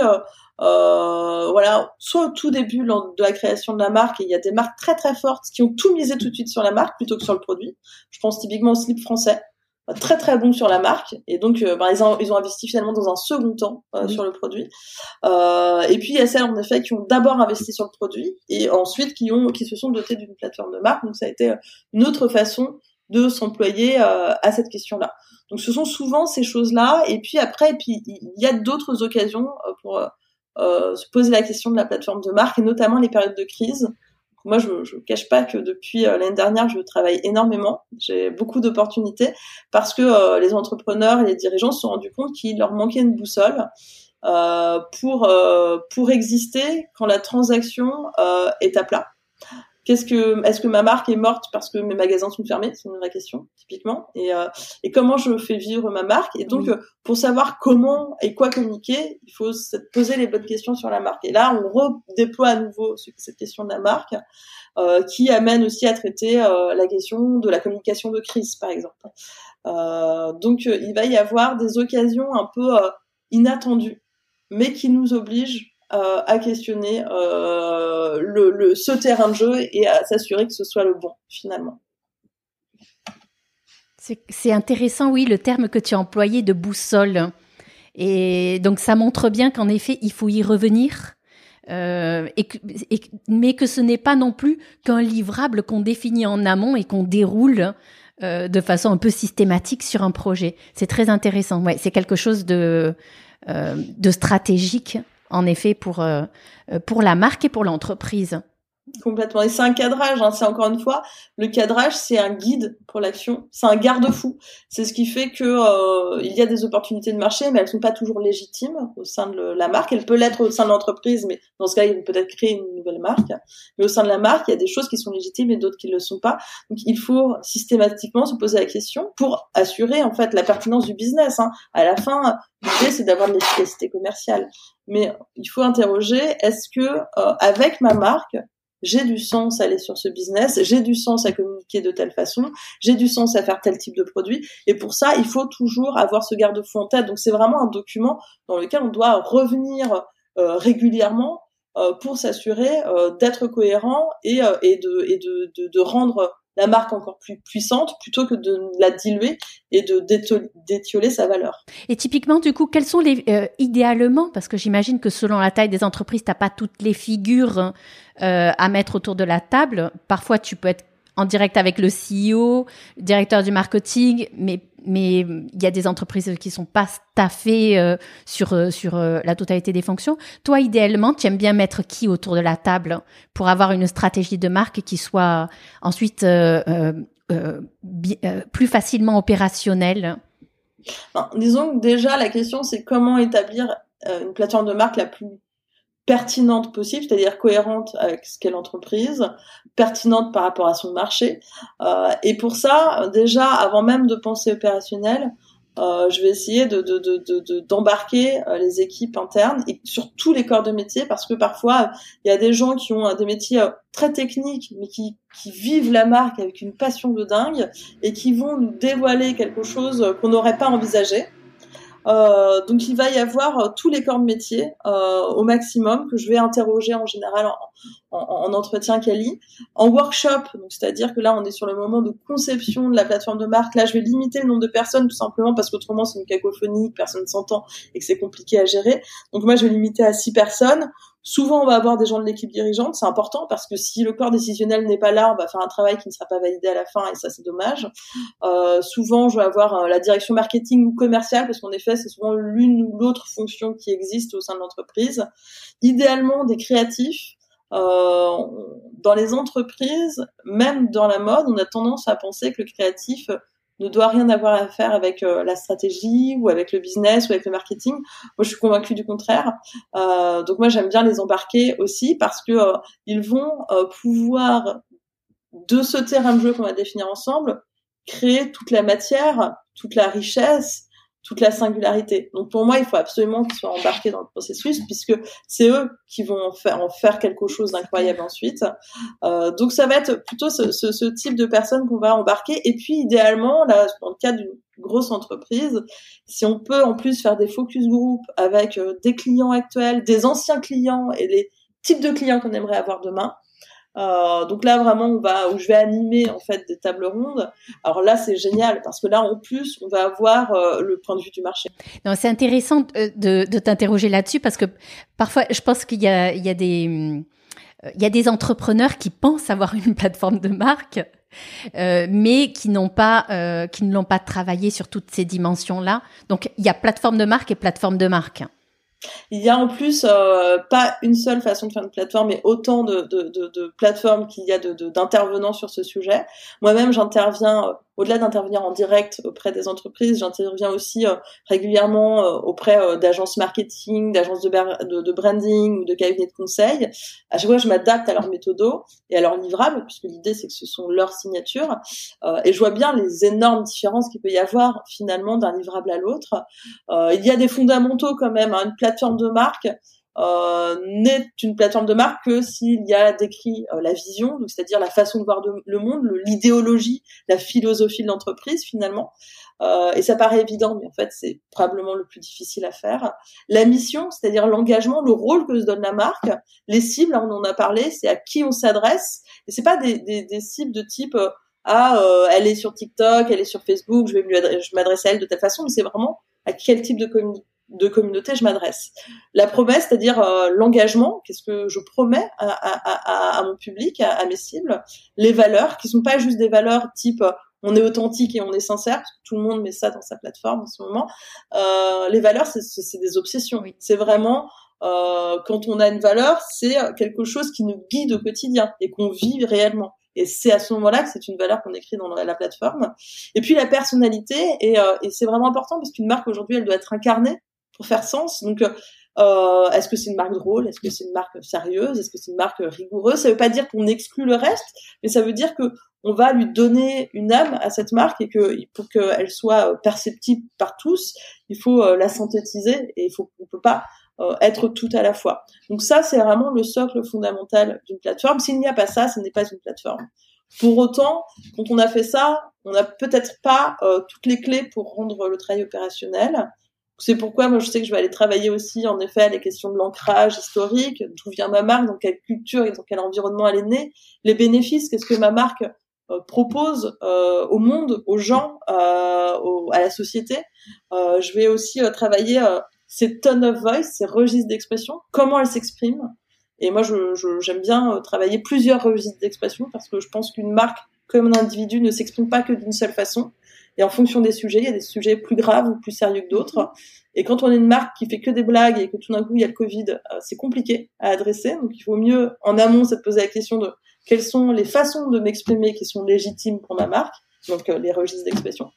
euh, voilà, soit au tout début de la création de la marque, il y a des marques très très fortes qui ont tout misé tout de suite sur la marque plutôt que sur le produit. Je pense typiquement au slip français, euh, très très bon sur la marque. Et donc euh, bah, ils, ont, ils ont investi finalement dans un second temps euh, sur le produit. Euh, et puis il y a celles en effet qui ont d'abord investi sur le produit et ensuite qui ont qui se sont dotés d'une plateforme de marque. Donc ça a été une autre façon de s'employer à cette question là donc ce sont souvent ces choses là et puis après et puis il y a d'autres occasions pour euh, se poser la question de la plateforme de marque et notamment les périodes de crise. Moi, je ne cache pas que depuis euh, l'année dernière, je travaille énormément. J'ai beaucoup d'opportunités parce que euh, les entrepreneurs et les dirigeants se sont rendus compte qu'il leur manquait une boussole euh, pour pour exister quand la transaction est à plat. Qu'est-ce que, est-ce que ma marque est morte parce que mes magasins sont fermés? C'est une vraie question, typiquement. Et, euh, et comment je fais vivre ma marque? Et donc, pour savoir comment et quoi communiquer, il faut se poser les bonnes questions sur la marque. Et là, on redéploie à nouveau cette question de la marque, euh, qui amène aussi à traiter euh, la question de la communication de crise, par exemple. Euh, donc, il va y avoir des occasions un peu inattendues, mais qui nous obligent euh, à questionner euh, le, ce terrain de jeu et à s'assurer que ce soit le bon finalement. C'est intéressant, oui, le terme que tu as employé de boussole. Et donc ça montre bien qu'en effet, il faut y revenir. Euh, et, mais que ce n'est pas non plus qu'un livrable qu'on définit en amont et qu'on déroule de façon un peu systématique sur un projet. C'est très intéressant. Ouais, c'est quelque chose de de stratégique en effet pour pour la marque et pour l'entreprise. Complètement. Et c'est un cadrage, hein. c'est encore une fois, le cadrage, c'est un guide pour l'action, c'est un garde-fou. C'est ce qui fait que euh, il y a des opportunités de marché, mais elles sont pas toujours légitimes au sein de la marque. Elles peuvent l'être au sein de l'entreprise, mais dans ce cas, ils vont peut-être créer une nouvelle marque. Mais au sein de la marque, il y a des choses qui sont légitimes et d'autres qui ne le sont pas. Donc, il faut systématiquement se poser la question pour assurer en fait la pertinence du business. Hein. À la fin, l'idée c'est d'avoir de l'efficacité commerciale, mais il faut interroger est-ce que euh, avec ma marque j'ai du sens à aller sur ce business, j'ai du sens à communiquer de telle façon, j'ai du sens à faire tel type de produit. Et pour ça, il faut toujours avoir ce garde-fou en tête. Donc c'est vraiment un document dans lequel on doit revenir euh, régulièrement euh, pour s'assurer euh, d'être cohérent et, de rendre la marque encore plus puissante plutôt que de la diluer et de d'étioler sa valeur. Et typiquement, du coup, quels sont les euh, idéalement, parce que j'imagine que selon la taille des entreprises, t'as pas toutes les figures euh, à mettre autour de la table. Parfois, tu peux être en direct avec le CEO, le directeur du marketing, mais mais il y a des entreprises qui sont pas staffées euh, sur euh, sur euh, la totalité des fonctions. Toi, idéalement, tu aimes bien mettre qui autour de la table pour avoir une stratégie de marque qui soit ensuite plus facilement opérationnelle? disons que déjà la question c'est comment établir une plateforme de marque la plus pertinente possible, c'est-à-dire cohérente avec ce qu'est l'entreprise, pertinente par rapport à son marché. Euh, et pour ça, déjà, avant même de penser opérationnel, euh, je vais essayer de, d'embarquer euh, les équipes internes et sur tous les corps de métier parce que parfois il y a des gens qui ont des métiers très techniques mais qui, qui vivent la marque avec une passion de dingue et qui vont nous dévoiler quelque chose qu'on n'aurait pas envisagé. Euh, donc il va y avoir euh, tous les corps de métier euh, au maximum que je vais interroger en général en, en, en entretien quali, en workshop. Donc c'est-à-dire que là on est sur le moment de conception de la plateforme de marque. Là je vais limiter le nombre de personnes tout simplement parce qu'autrement c'est une cacophonie, personne ne s'entend et que c'est compliqué à gérer. Donc moi je vais limiter à six personnes. Souvent, on va avoir des gens de l'équipe dirigeante, c'est important parce que si le corps décisionnel n'est pas là, on va faire un travail qui ne sera pas validé à la fin et ça c'est dommage. Euh, souvent, je vais avoir euh, la direction marketing ou commerciale parce qu'en effet, c'est souvent l'une ou l'autre fonction qui existe au sein de l'entreprise. Idéalement, des créatifs. Euh, dans les entreprises, même dans la mode, on a tendance à penser que le créatif ne doit rien avoir à faire avec euh, la stratégie ou avec le business ou avec le marketing. Moi, je suis convaincue du contraire. Euh, donc moi, j'aime bien les embarquer aussi parce que euh, ils vont pouvoir de ce terrain de jeu qu'on va définir ensemble créer toute la matière, toute la richesse toute la singularité. Donc pour moi, il faut absolument qu'ils soient embarqués dans le processus puisque c'est eux qui vont en faire, quelque chose d'incroyable ensuite. Euh, donc ça va être plutôt ce, ce, ce type de personnes qu'on va embarquer. Et puis idéalement, là, dans le cas d'une grosse entreprise, si on peut en plus faire des focus group avec euh, des clients actuels, des anciens clients et les types de clients qu'on aimerait avoir demain, euh, donc là vraiment on va où je vais animer en fait des tables rondes. Alors là c'est génial parce que là en plus on va avoir euh, le point de vue du marché. Non, c'est intéressant euh, de, de t'interroger là-dessus parce que parfois je pense qu'il y y a des il y a des entrepreneurs qui pensent avoir une plateforme de marque, euh, mais qui n'ont pas, euh, qui ne l'ont pas travaillé sur toutes ces dimensions-là. Donc, il y a plateforme de marque et plateforme de marque. Il y a en plus euh, pas une seule façon de faire une plateforme, mais autant de, plateformes qu'il y a d'intervenants sur ce sujet. Moi-même, j'interviens euh, au-delà d'intervenir en direct auprès des entreprises, j'interviens aussi euh, régulièrement auprès d'agences marketing, d'agences de, branding ou de cabinets de conseil. À chaque fois, je m'adapte à leur méthodo et à leur livrable, puisque l'idée c'est que ce sont leurs signatures. et je vois bien les énormes différences qu'il peut y avoir finalement d'un livrable à l'autre. il y a des fondamentaux quand même. Hein, une plateforme de marque, euh, n'est une plateforme de marque que s'il y a décrit euh, la vision, c'est-à-dire la façon de voir le monde, l'idéologie, la philosophie de l'entreprise finalement. Euh, et ça paraît évident, mais en fait c'est probablement le plus difficile à faire. La mission, c'est-à-dire l'engagement, le rôle que se donne la marque, les cibles, on en a parlé, c'est à qui on s'adresse. Et c'est pas des, cibles de type ah elle est sur TikTok, elle est sur Facebook, je vais m'adresser à elle de telle façon, mais c'est vraiment à quel type de communication de communauté je m'adresse. La promesse, c'est-à-dire euh, l'engagement, qu'est-ce que je promets à, à, à, à mon public, à, mes cibles, les valeurs, qui sont pas juste des valeurs type on est authentique et on est sincère, parce que tout le monde met ça dans sa plateforme en ce moment. Euh, les valeurs, c'est des obsessions. C'est vraiment euh, quand on a une valeur, c'est quelque chose qui nous guide au quotidien et qu'on vit réellement. Et c'est à ce moment-là que c'est une valeur qu'on écrit dans la, plateforme. Et puis la personnalité, et, euh, et c'est vraiment important parce qu'une marque aujourd'hui, elle doit être incarnée pour faire sens. Donc euh, est-ce que c'est une marque drôle? Est-ce que c'est une marque sérieuse? Est-ce que c'est une marque rigoureuse? Ça veut pas dire qu'on exclut le reste, mais ça veut dire que on va lui donner une âme à cette marque et que pour qu'elle soit perceptible par tous, il faut euh, la synthétiser et il faut on peut pas euh, être tout à la fois. Donc ça, c'est vraiment le socle fondamental d'une plateforme. S'il n'y a pas ça, ce n'est pas une plateforme. Pour autant, quand on a fait ça, on n'a peut-être pas toutes les clés pour rendre le travail opérationnel. C'est pourquoi moi je sais que je vais aller travailler aussi en effet les questions de l'ancrage historique, d'où vient ma marque, dans quelle culture et dans quel environnement elle est née, les bénéfices, qu'est-ce que ma marque euh, propose euh, au monde, aux gens, euh, à la société. je vais aussi travailler ces tone of voice, ces registres d'expression, comment elles s'expriment. Et moi, je, j'aime bien travailler plusieurs registres d'expression parce que je pense qu'une marque comme un individu ne s'exprime pas que d'une seule façon. Et en fonction des sujets, il y a des sujets plus graves ou plus sérieux que d'autres. Et quand on est une marque qui fait que des blagues et que tout d'un coup il y a le Covid, euh, c'est compliqué à adresser. Donc il vaut mieux en amont se poser la question de quelles sont les façons de m'exprimer qui sont légitimes pour ma marque, donc euh, les registres d'expression.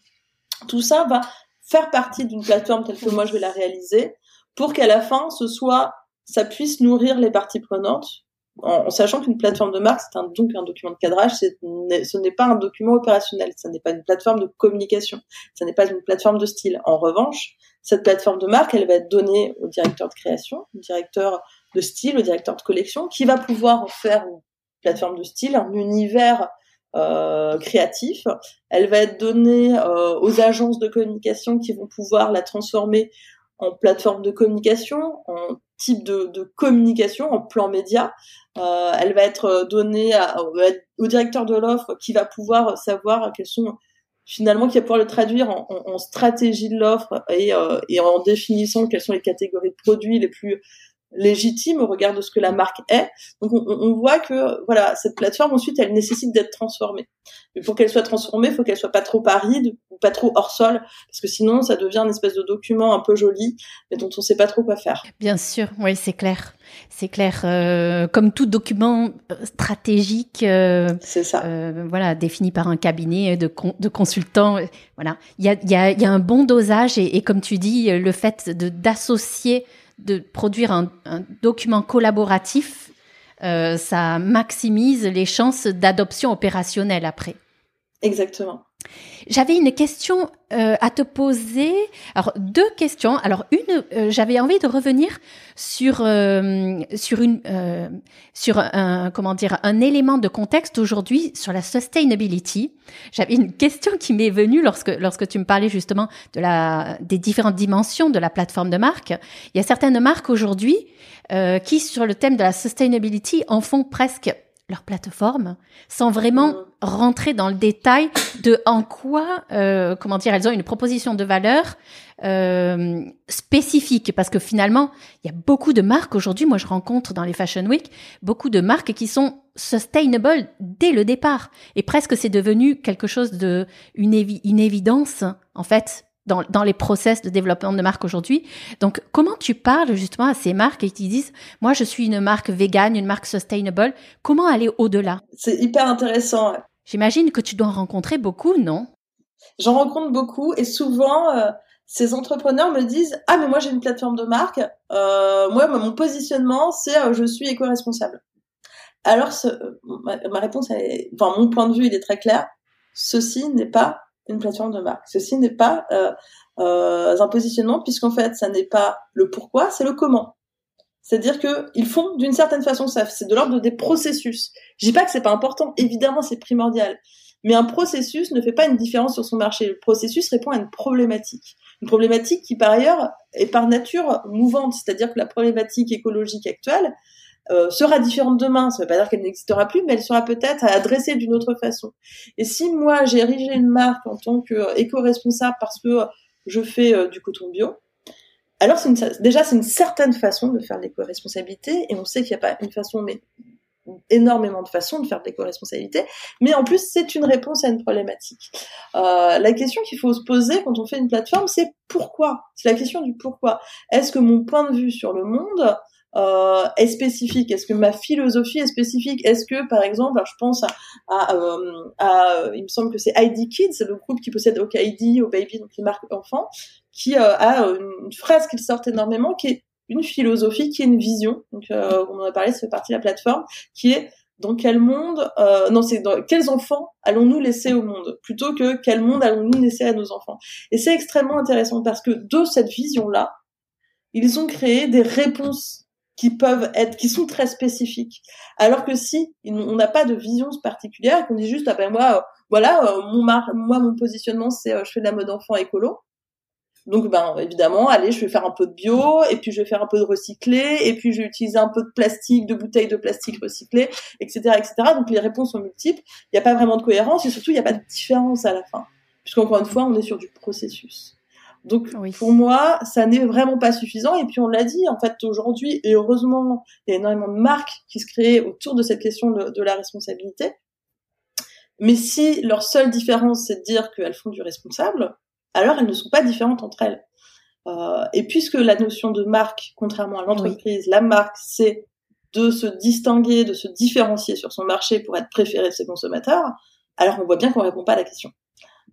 Tout ça va faire partie d'une plateforme telle que moi je vais la réaliser pour qu'à la fin ce soit ça puisse nourrir les parties prenantes en, sachant qu'une plateforme de marque, c'est un, donc un document de cadrage, ce n'est pas un document opérationnel, ce n'est pas une plateforme de communication, ce n'est pas une plateforme de style. En revanche, cette plateforme de marque, elle va être donnée au directeur de création, au directeur de style, au directeur de collection, qui va pouvoir faire une plateforme de style, un univers euh, créatif. Elle va être donnée euh, aux agences de communication qui vont pouvoir la transformer en plateforme de communication, en type de, communication, en plan média. Euh, elle va être donnée au directeur de l'offre qui va pouvoir savoir quels sont finalement qui va pouvoir le traduire en, en, stratégie de l'offre et, euh, et, en définissant quelles sont les catégories de produits les plus légitime au regard de ce que la marque est. Donc on, on voit que voilà cette plateforme ensuite elle nécessite d'être transformée. Mais pour qu'elle soit transformée, il faut qu'elle soit pas trop aride ou pas trop hors sol parce que sinon ça devient une espèce de document un peu joli mais dont on sait pas trop quoi faire. Bien sûr, oui c'est clair, c'est clair. Euh, comme tout document euh, stratégique, euh, c'est ça. Euh, voilà défini par un cabinet de, de consultants. Voilà, il y a, y, a, y a un bon dosage et, et comme tu dis, le fait de d'associer de produire un, document collaboratif, euh, ça maximise les chances d'adoption opérationnelle après. Exactement. J'avais une question euh, à te poser. Alors deux questions. Alors une, euh, j'avais envie de revenir sur euh, sur une sur un comment dire un élément de contexte aujourd'hui sur la sustainability. J'avais une question qui m'est venue lorsque lorsque tu me parlais justement de la des différentes dimensions de la plateforme de marque. Il y a certaines marques aujourd'hui qui sur le thème de la sustainability en font presque leur plateforme sans vraiment rentrer dans le détail de en quoi, euh, comment dire, elles ont une proposition de valeur euh, spécifique. Parce que finalement, il y a beaucoup de marques aujourd'hui, moi je rencontre dans les Fashion Week, beaucoup de marques qui sont sustainable dès le départ. Et presque c'est devenu quelque chose de, une, une évidence, en fait, dans, dans, les process de développement de marque aujourd'hui. Donc, comment tu parles justement à ces marques qui disent, moi, je suis une marque végane, une marque sustainable. Comment aller au-delà? C'est hyper intéressant. J'imagine que tu dois en rencontrer beaucoup, non? J'en rencontre beaucoup et souvent, euh, ces entrepreneurs me disent, ah, mais moi, j'ai une plateforme de marque. Euh, moi, mon positionnement, c'est euh, je suis éco-responsable. Alors, ce, ma, ma, réponse, est, enfin, mon point de vue, il est très clair. Ceci n'est pas une plateforme de marque. Ceci n'est pas euh, euh, un positionnement puisqu'en fait, ça n'est pas le pourquoi, c'est le comment. C'est-à-dire que ils font d'une certaine façon ça, c'est de l'ordre des processus. Je dis pas que c'est pas important, évidemment c'est primordial, mais un processus ne fait pas une différence sur son marché. Le processus répond à une problématique, une problématique qui par ailleurs est par nature mouvante, c'est-à-dire que la problématique écologique actuelle, euh, sera différente demain. Ça ne veut pas dire qu'elle n'existera plus, mais elle sera peut-être adressée d'une autre façon. Et si moi j'ai érigé une marque en tant qu'éco-responsable parce que je fais euh, du coton bio, alors c'est déjà c'est une certaine façon de faire l'éco-responsabilité et on sait qu'il n'y a pas une façon mais énormément de façons de faire de l'éco-responsabilité, mais en plus c'est une réponse à une problématique. Euh, la question qu'il faut se poser quand on fait une plateforme, c'est pourquoi? C'est la question du pourquoi. Est-ce que mon point de vue sur le monde euh, est spécifique? Est-ce que ma philosophie est spécifique? Est-ce que, par exemple, je pense à, à, euh, à, il me semble que c'est ID Kids, le groupe qui possède OKID, au Baby, donc les marques enfants, qui euh, a une phrase qui sort énormément, qui est une philosophie, qui est une vision. Donc, euh, on en a parlé, ça fait partie de la plateforme, qui est dans quel monde, euh, non, c'est dans quels enfants allons-nous laisser au monde, plutôt que quel monde allons-nous laisser à nos enfants. Et c'est extrêmement intéressant parce que de cette vision-là, ils ont créé des réponses qui peuvent être, qui sont très spécifiques. Alors que si on n'a pas de vision particulière, qu'on dit juste, ah ben moi, euh, voilà, euh, mon moi mon positionnement c'est, euh, je fais de la mode enfant écolo. Donc ben évidemment, allez, je vais faire un peu de bio, et puis je vais faire un peu de recyclé, et puis je vais utiliser un peu de plastique, de bouteilles de plastique recyclées, etc., etc. Donc les réponses sont multiples. Il n'y a pas vraiment de cohérence et surtout il n'y a pas de différence à la fin, puisqu'encore une fois, on est sur du processus. Donc pour moi, ça n'est vraiment pas suffisant. Et puis on l'a dit, en fait, aujourd'hui, et heureusement, il y a énormément de marques qui se créent autour de cette question de, la responsabilité. Mais si leur seule différence, c'est de dire qu'elles font du responsable, alors elles ne sont pas différentes entre elles. Euh, et puisque la notion de marque, contrairement à l'entreprise, la marque, c'est de se distinguer, de se différencier sur son marché pour être préféré de ses consommateurs, alors on voit bien qu'on répond pas à la question.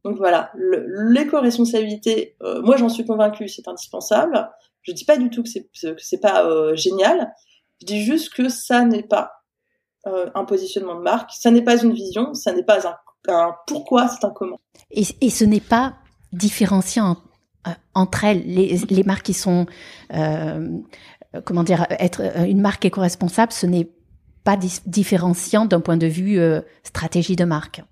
Donc voilà, l'éco-responsabilité, euh, moi j'en suis convaincue, c'est indispensable. Je dis pas du tout que c'est c'est pas euh, génial. Je dis juste que ça n'est pas euh, un positionnement de marque, ça n'est pas une vision, ça n'est pas un, pourquoi, c'est un comment. Et, et ce n'est pas différenciant entre elles, les, les, marques qui sont, comment dire, être une marque éco-responsable, ce n'est pas différenciant d'un point de vue stratégie de marque.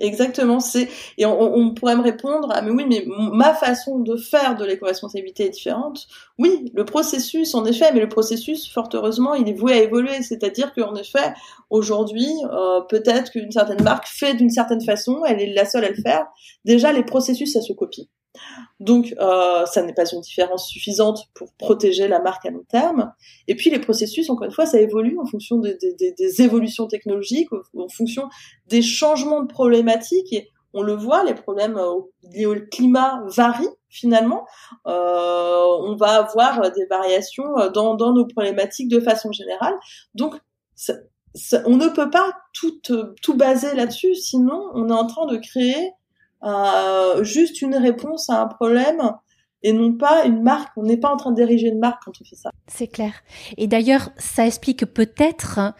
Exactement, c'est et on, on, pourrait me répondre ah mais oui mais ma façon de faire de l'éco-responsabilité est différente. Oui, le processus en effet, mais le processus fort heureusement il est voué à évoluer, c'est-à-dire qu'en effet aujourd'hui euh, peut-être qu'une certaine marque fait d'une certaine façon, elle est la seule à le faire. Déjà les processus ça se copie. Donc, euh, ça n'est pas une différence suffisante pour protéger la marque à long terme. Et puis, les processus, encore une fois, ça évolue en fonction des, évolutions technologiques, en fonction des changements de problématiques. Et on le voit, les problèmes euh, liés au climat varient finalement. Euh, on va avoir des variations dans, nos problématiques de façon générale. Donc, on ne peut pas tout baser là-dessus, sinon on est en train de créer euh, juste une réponse à un problème et non pas une marque. On n'est pas en train d'ériger une marque quand on fait ça. C'est clair. Et d'ailleurs, ça explique peut-être euh,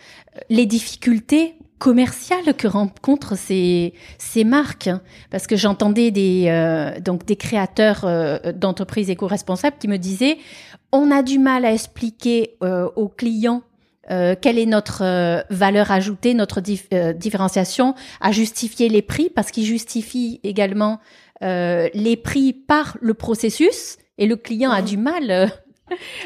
les difficultés commerciales que rencontrent ces, ces marques. Parce que j'entendais des, euh, donc des créateurs d'entreprises éco-responsables qui me disaient, on a du mal à expliquer aux clients euh, quelle est notre euh, valeur ajoutée, notre euh, différenciation, à justifier les prix, parce qu'ils justifient également les prix par le processus, et le client a mhm. du mal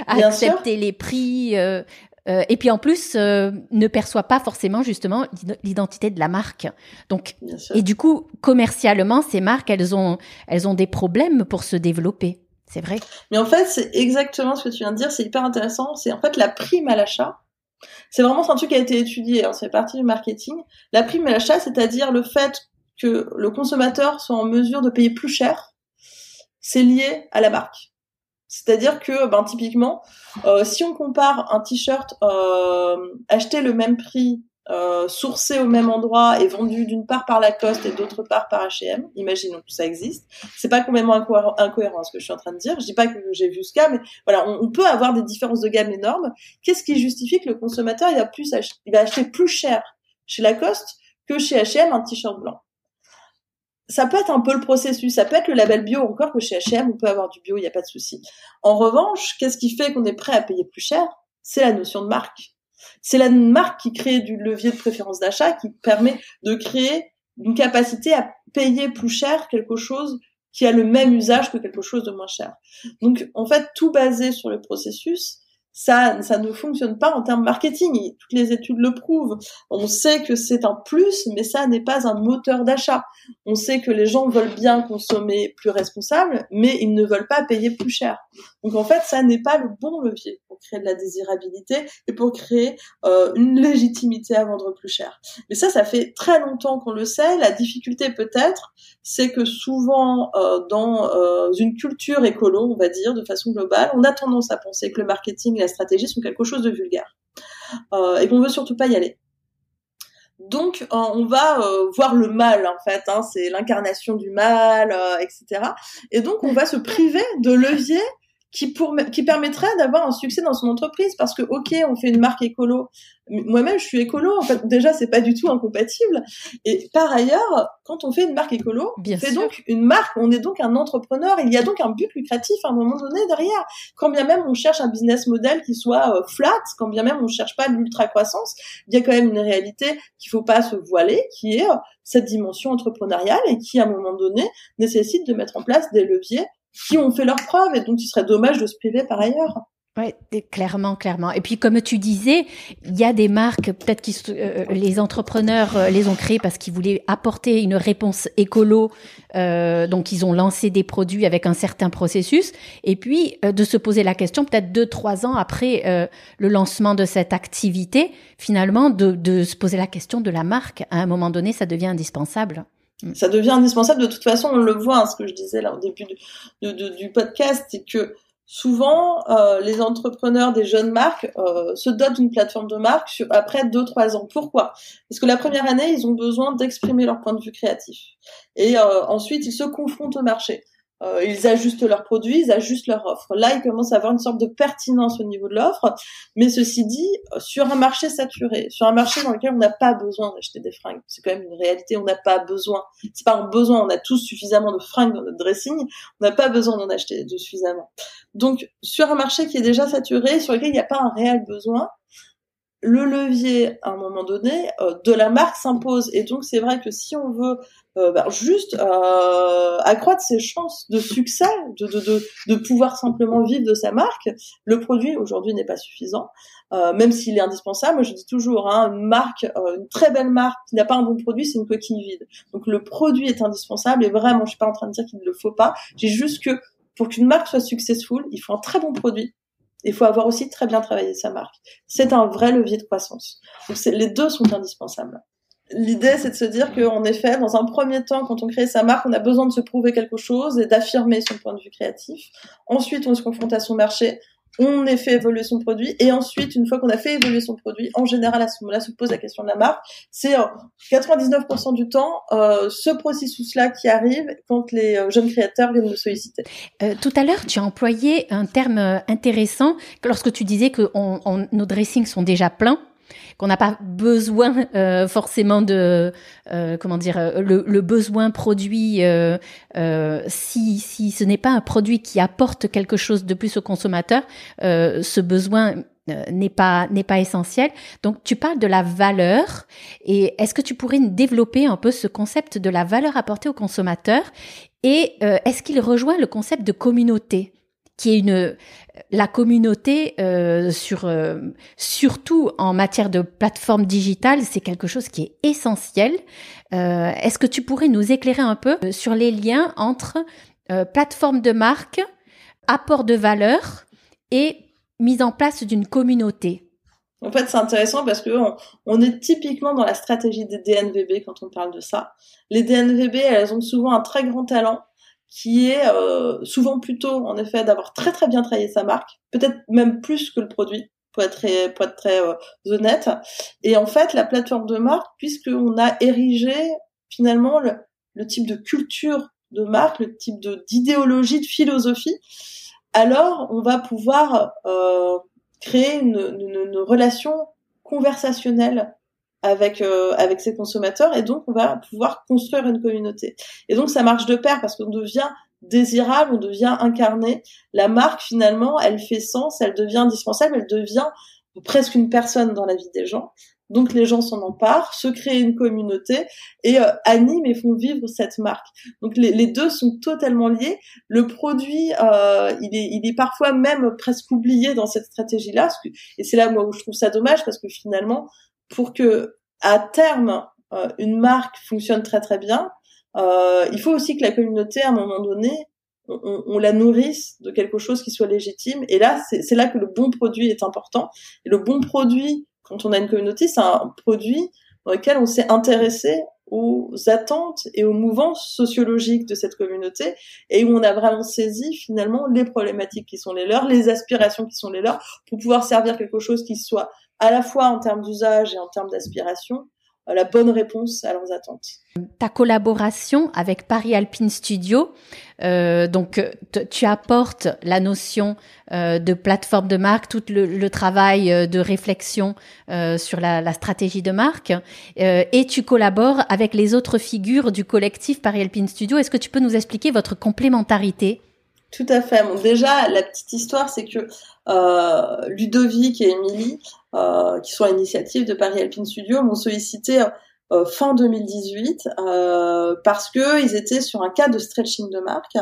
à accepter les prix. et puis en plus, ne perçoit pas forcément justement l'identité de la marque. Donc, et du coup, commercialement, ces marques, elles ont, elles ont des problèmes pour se développer. C'est vrai. Mais en fait, c'est exactement ce que tu viens de dire. C'est hyper intéressant. C'est en fait la prime à l'achat c'est vraiment un truc qui a été étudié, hein, c'est partie du marketing. La prime à l'achat, c'est-à-dire le fait que le consommateur soit en mesure de payer plus cher, c'est lié à la marque. C'est-à-dire que, ben, typiquement, euh, si on compare un t-shirt euh, acheté le même prix euh, au même endroit et vendu d'une part par Lacoste et d'autre part par H&M. Imaginons que ça existe. C'est pas complètement incohérent, ce que je suis en train de dire. Je dis pas que j'ai vu ce cas, mais voilà, on, peut avoir des différences de gamme énormes. Qu'est-ce qui justifie que le consommateur il va plus il va acheter plus cher chez Lacoste que chez H&M un t-shirt blanc? Ça peut être un peu le processus, ça peut être le label bio encore que chez H&M on peut avoir du bio, il n'y a pas de souci. En revanche, qu'est-ce qui fait qu'on est prêt à payer plus cher? C'est la notion de marque. C'est la marque qui crée du levier de préférence d'achat qui permet de créer une capacité à payer plus cher quelque chose qui a le même usage que quelque chose de moins cher. Donc, en fait, tout basé sur le processus, ça, ça ne fonctionne pas en termes marketing. toutes les études le prouvent. On sait que c'est un plus, mais ça n'est pas un moteur d'achat. On sait que les gens veulent bien consommer plus responsable, mais ils ne veulent pas payer plus cher. Donc en fait, ça n'est pas le bon levier pour créer de la désirabilité et pour créer euh, une légitimité à vendre plus cher. Mais ça, ça fait très longtemps qu'on le sait. La difficulté peut-être, c'est que souvent euh, dans euh, une culture écolo, on va dire de façon globale, on a tendance à penser que le marketing et la stratégie sont quelque chose de vulgaire et qu'on veut surtout pas y aller. Donc on va voir le mal en fait, hein, c'est l'incarnation du mal, etc. Et donc on va se priver de leviers qui, pour, qui permettrait d'avoir un succès dans son entreprise. Parce que ok on fait une marque écolo. Moi-même je suis écolo. En fait déjà c'est pas du tout incompatible. Et par ailleurs quand on fait une marque écolo on fait donc une marque. On est donc un entrepreneur. Il y a donc un but lucratif à un moment donné derrière. Quand bien même on cherche un business model qui soit euh, flat quand bien même on cherche pas l'ultra croissance il y a quand même une réalité qu'il faut pas se voiler qui est euh, cette dimension entrepreneuriale et qui à un moment donné nécessite de mettre en place des leviers qui ont fait leurs preuves et donc il serait dommage de se priver par ailleurs. Ouais, clairement, clairement. Et puis, comme tu disais, il y a des marques, peut-être que euh, les entrepreneurs euh, les ont créées parce qu'ils voulaient apporter une réponse écolo. Euh, donc, ils ont lancé des produits avec un certain processus. Et puis, de se poser la question, peut-être deux, trois ans après le lancement de cette activité, finalement, de, de se poser la question de la marque. À un moment donné, ça devient indispensable. Mm. Ça devient indispensable. De toute façon, on le voit, hein, ce que je disais là au début du, podcast, c'est que souvent euh, les entrepreneurs des jeunes marques euh, se dotent d'une plateforme de marque sur, après deux trois ans. Pourquoi? Parce que la première année, ils ont besoin d'exprimer leur point de vue créatif, et euh, ensuite ils se confrontent au marché. Euh, ils ajustent leurs produits, ils ajustent leur offre. Là, ils commencent à avoir une sorte de pertinence au niveau de l'offre. Mais ceci dit, sur un marché saturé, sur un marché dans lequel on n'a pas besoin d'acheter des fringues, c'est quand même une réalité. On n'a pas besoin. C'est pas un besoin. On a tous suffisamment de fringues dans notre dressing. On n'a pas besoin d'en acheter de suffisamment. Donc, sur un marché qui est déjà saturé, sur lequel il n'y a pas un réel besoin, le levier à un moment donné euh, de la marque s'impose. Et donc c'est vrai que si on veut euh, bah, juste euh, accroître ses chances de succès de, de, de, de, pouvoir simplement vivre de sa marque le produit aujourd'hui n'est pas suffisant. Même s'il est indispensable je dis toujours hein, une marque une très belle marque qui n'a pas un bon produit c'est une coquille vide. Donc le produit est indispensable et vraiment je suis pas en train de dire qu'il ne le faut pas. J'ai juste que pour qu'une marque soit successful il faut un très bon produit il faut avoir aussi très bien travaillé sa marque. C'est un vrai levier de croissance. Les deux sont indispensables. L'idée, c'est de se dire qu'en effet, dans un premier temps, quand on crée sa marque, on a besoin de se prouver quelque chose et d'affirmer son point de vue créatif. Ensuite, on se confronte à son marché on a fait évoluer son produit. Et ensuite une fois qu'on a fait évoluer son produit en général à ce moment-là se pose la question de la marque. C'est 99% euh, du temps euh, ce processus là qui arrive quand les euh, jeunes créateurs viennent nous solliciter. Tout à l'heure tu as employé un terme intéressant lorsque tu disais que nos dressings sont déjà pleins qu'on n'a pas besoin euh, forcément de euh, comment dire euh, le, besoin produit si si ce n'est pas un produit qui apporte quelque chose de plus au consommateur ce besoin n'est pas n'est pas essentiel. Donc tu parles de la valeur et est-ce que tu pourrais développer un peu ce concept de la valeur apportée au consommateur et est-ce qu'il rejoint le concept de communauté? Qui est une la communauté euh, sur euh, surtout en matière de plateforme digitale, c'est quelque chose qui est essentiel. Euh, Est-ce que tu pourrais nous éclairer un peu euh, sur les liens entre euh, plateforme de marque, apport de valeur et mise en place d'une communauté? En fait, c'est intéressant parce que on, on, est typiquement dans la stratégie des DNVB quand on parle de ça. Les DNVB, elles ont souvent un très grand talent qui est euh, souvent plutôt en effet d'avoir très très bien travaillé sa marque, peut-être même plus que le produit pour être très, pour être très euh, honnête. Et en fait, la plateforme de marque, puisqu'on a érigé finalement le, type de culture de marque, le type de d'idéologie, de philosophie, alors on va pouvoir euh, créer une, une, une relation conversationnelle avec euh, avec ses consommateurs et donc on va pouvoir construire une communauté. Et donc ça marche de pair parce qu'on devient désirable, on devient incarné. La marque finalement, elle fait sens, elle devient indispensable, elle devient presque une personne dans la vie des gens. Donc les gens s'en emparent, se créent une communauté et euh, animent et font vivre cette marque. Donc les, deux sont totalement liés. Le produit, euh, il, est, il est parfois même presque oublié dans cette stratégie-là. Et c'est là moi où je trouve ça dommage parce que finalement, pour que à terme euh, une marque fonctionne très très bien, euh, il faut aussi que la communauté à un moment donné on, on, la nourrisse de quelque chose qui soit légitime. Et là, c'est là que le bon produit est important. Et le bon produit, quand on a une communauté, c'est un produit dans lequel on s'est intéressé aux attentes et aux mouvances sociologiques de cette communauté et où on a vraiment saisi finalement les problématiques qui sont les leurs, les aspirations qui sont les leurs pour pouvoir servir quelque chose qui soit à la fois en termes d'usage et en termes d'aspiration la bonne réponse à leurs attentes. Ta collaboration avec Paris Alpine Studio, euh, donc tu apportes la notion euh, de plateforme de marque, tout le, travail euh, de réflexion euh, sur la, la, stratégie de marque, euh, et tu collabores avec les autres figures du collectif Paris Alpine Studio. Est-ce que tu peux nous expliquer votre complémentarité? Tout à fait. Bon, déjà, la petite histoire, c'est que euh, Ludovic et Émilie, euh, qui sont à l'initiative de Paris Alpine Studio, m'ont sollicité euh, fin 2018 euh, parce que ils étaient sur un cas de stretching de marque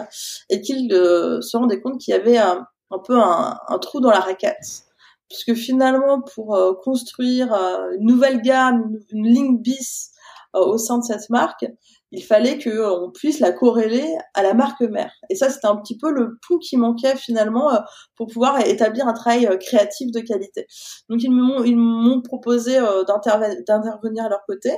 et qu'ils euh, se rendaient compte qu'il y avait un, peu un, trou dans la raquette. Puisque finalement, pour euh, construire une nouvelle gamme, une, une ligne bis au sein de cette marque, il fallait que euh, puisse la corréler à la marque mère. Et ça, c'était un petit peu le pouls qui manquait finalement euh, pour pouvoir établir un travail euh, créatif de qualité. Donc ils m'ont ils m'ont proposé d'intervenir à leur côté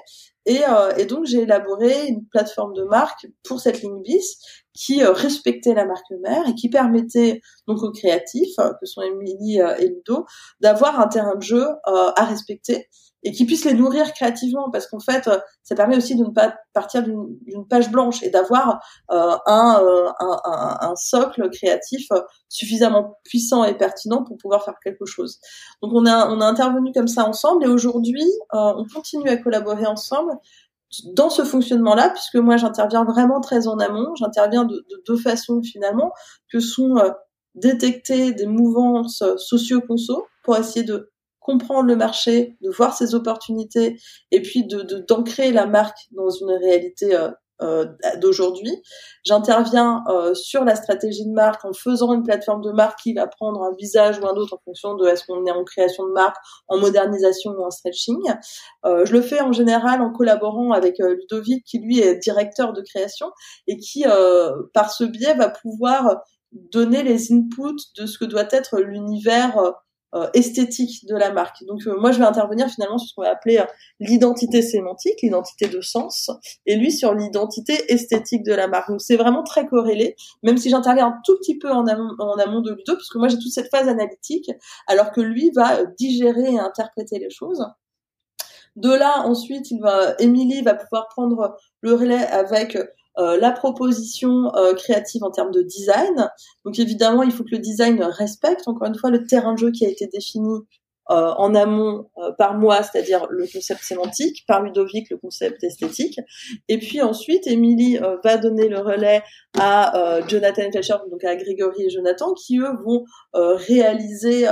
et, et donc j'ai élaboré une plateforme de marque pour cette ligne bis qui respectait la marque mère et qui permettait donc aux créatifs, que sont Émilie et Ludo, d'avoir un terrain de jeu à respecter et qui puissent les nourrir créativement parce qu'en fait euh, ça permet aussi de ne pas partir d'une page blanche et d'avoir euh, un, euh, un, socle créatif suffisamment puissant et pertinent pour pouvoir faire quelque chose. Donc on a on a intervenu comme ça ensemble et aujourd'hui on continue à collaborer ensemble dans ce fonctionnement-là, puisque moi j'interviens vraiment très en amont, j'interviens de, de, deux façons finalement, que sont détecter des mouvances socio-conso pour essayer de comprendre le marché, de voir ses opportunités et puis de d'ancrer la marque dans une réalité euh, euh, d'aujourd'hui. J'interviens euh, sur la stratégie de marque en faisant une plateforme de marque qui va prendre un visage ou un autre en fonction de est-ce qu'on est en création de marque, en modernisation ou en stretching. je le fais en général en collaborant avec Ludovic qui lui est directeur de création et qui par ce biais va pouvoir donner les inputs de ce que doit être l'univers euh, esthétique de la marque. Donc euh, moi je vais intervenir finalement sur ce qu'on va appeler euh, l'identité sémantique, l'identité de sens, et lui sur l'identité esthétique de la marque. Donc c'est vraiment très corrélé, même si j'interviens un tout petit peu en amont, en amont de Ludo, parce que moi j'ai toute cette phase analytique, alors que lui va digérer et interpréter les choses. De là, ensuite, il va, Émilie va pouvoir prendre le relais avec euh, la proposition euh, créative en termes de design. Donc évidemment, il faut que le design respecte encore une fois le terrain de jeu qui a été défini euh, en amont par moi, c'est-à-dire le concept sémantique, par Ludovic le concept esthétique, et puis ensuite Émilie va donner le relais à Jonathan Fletcher, donc à Grégory et Jonathan, qui eux vont réaliser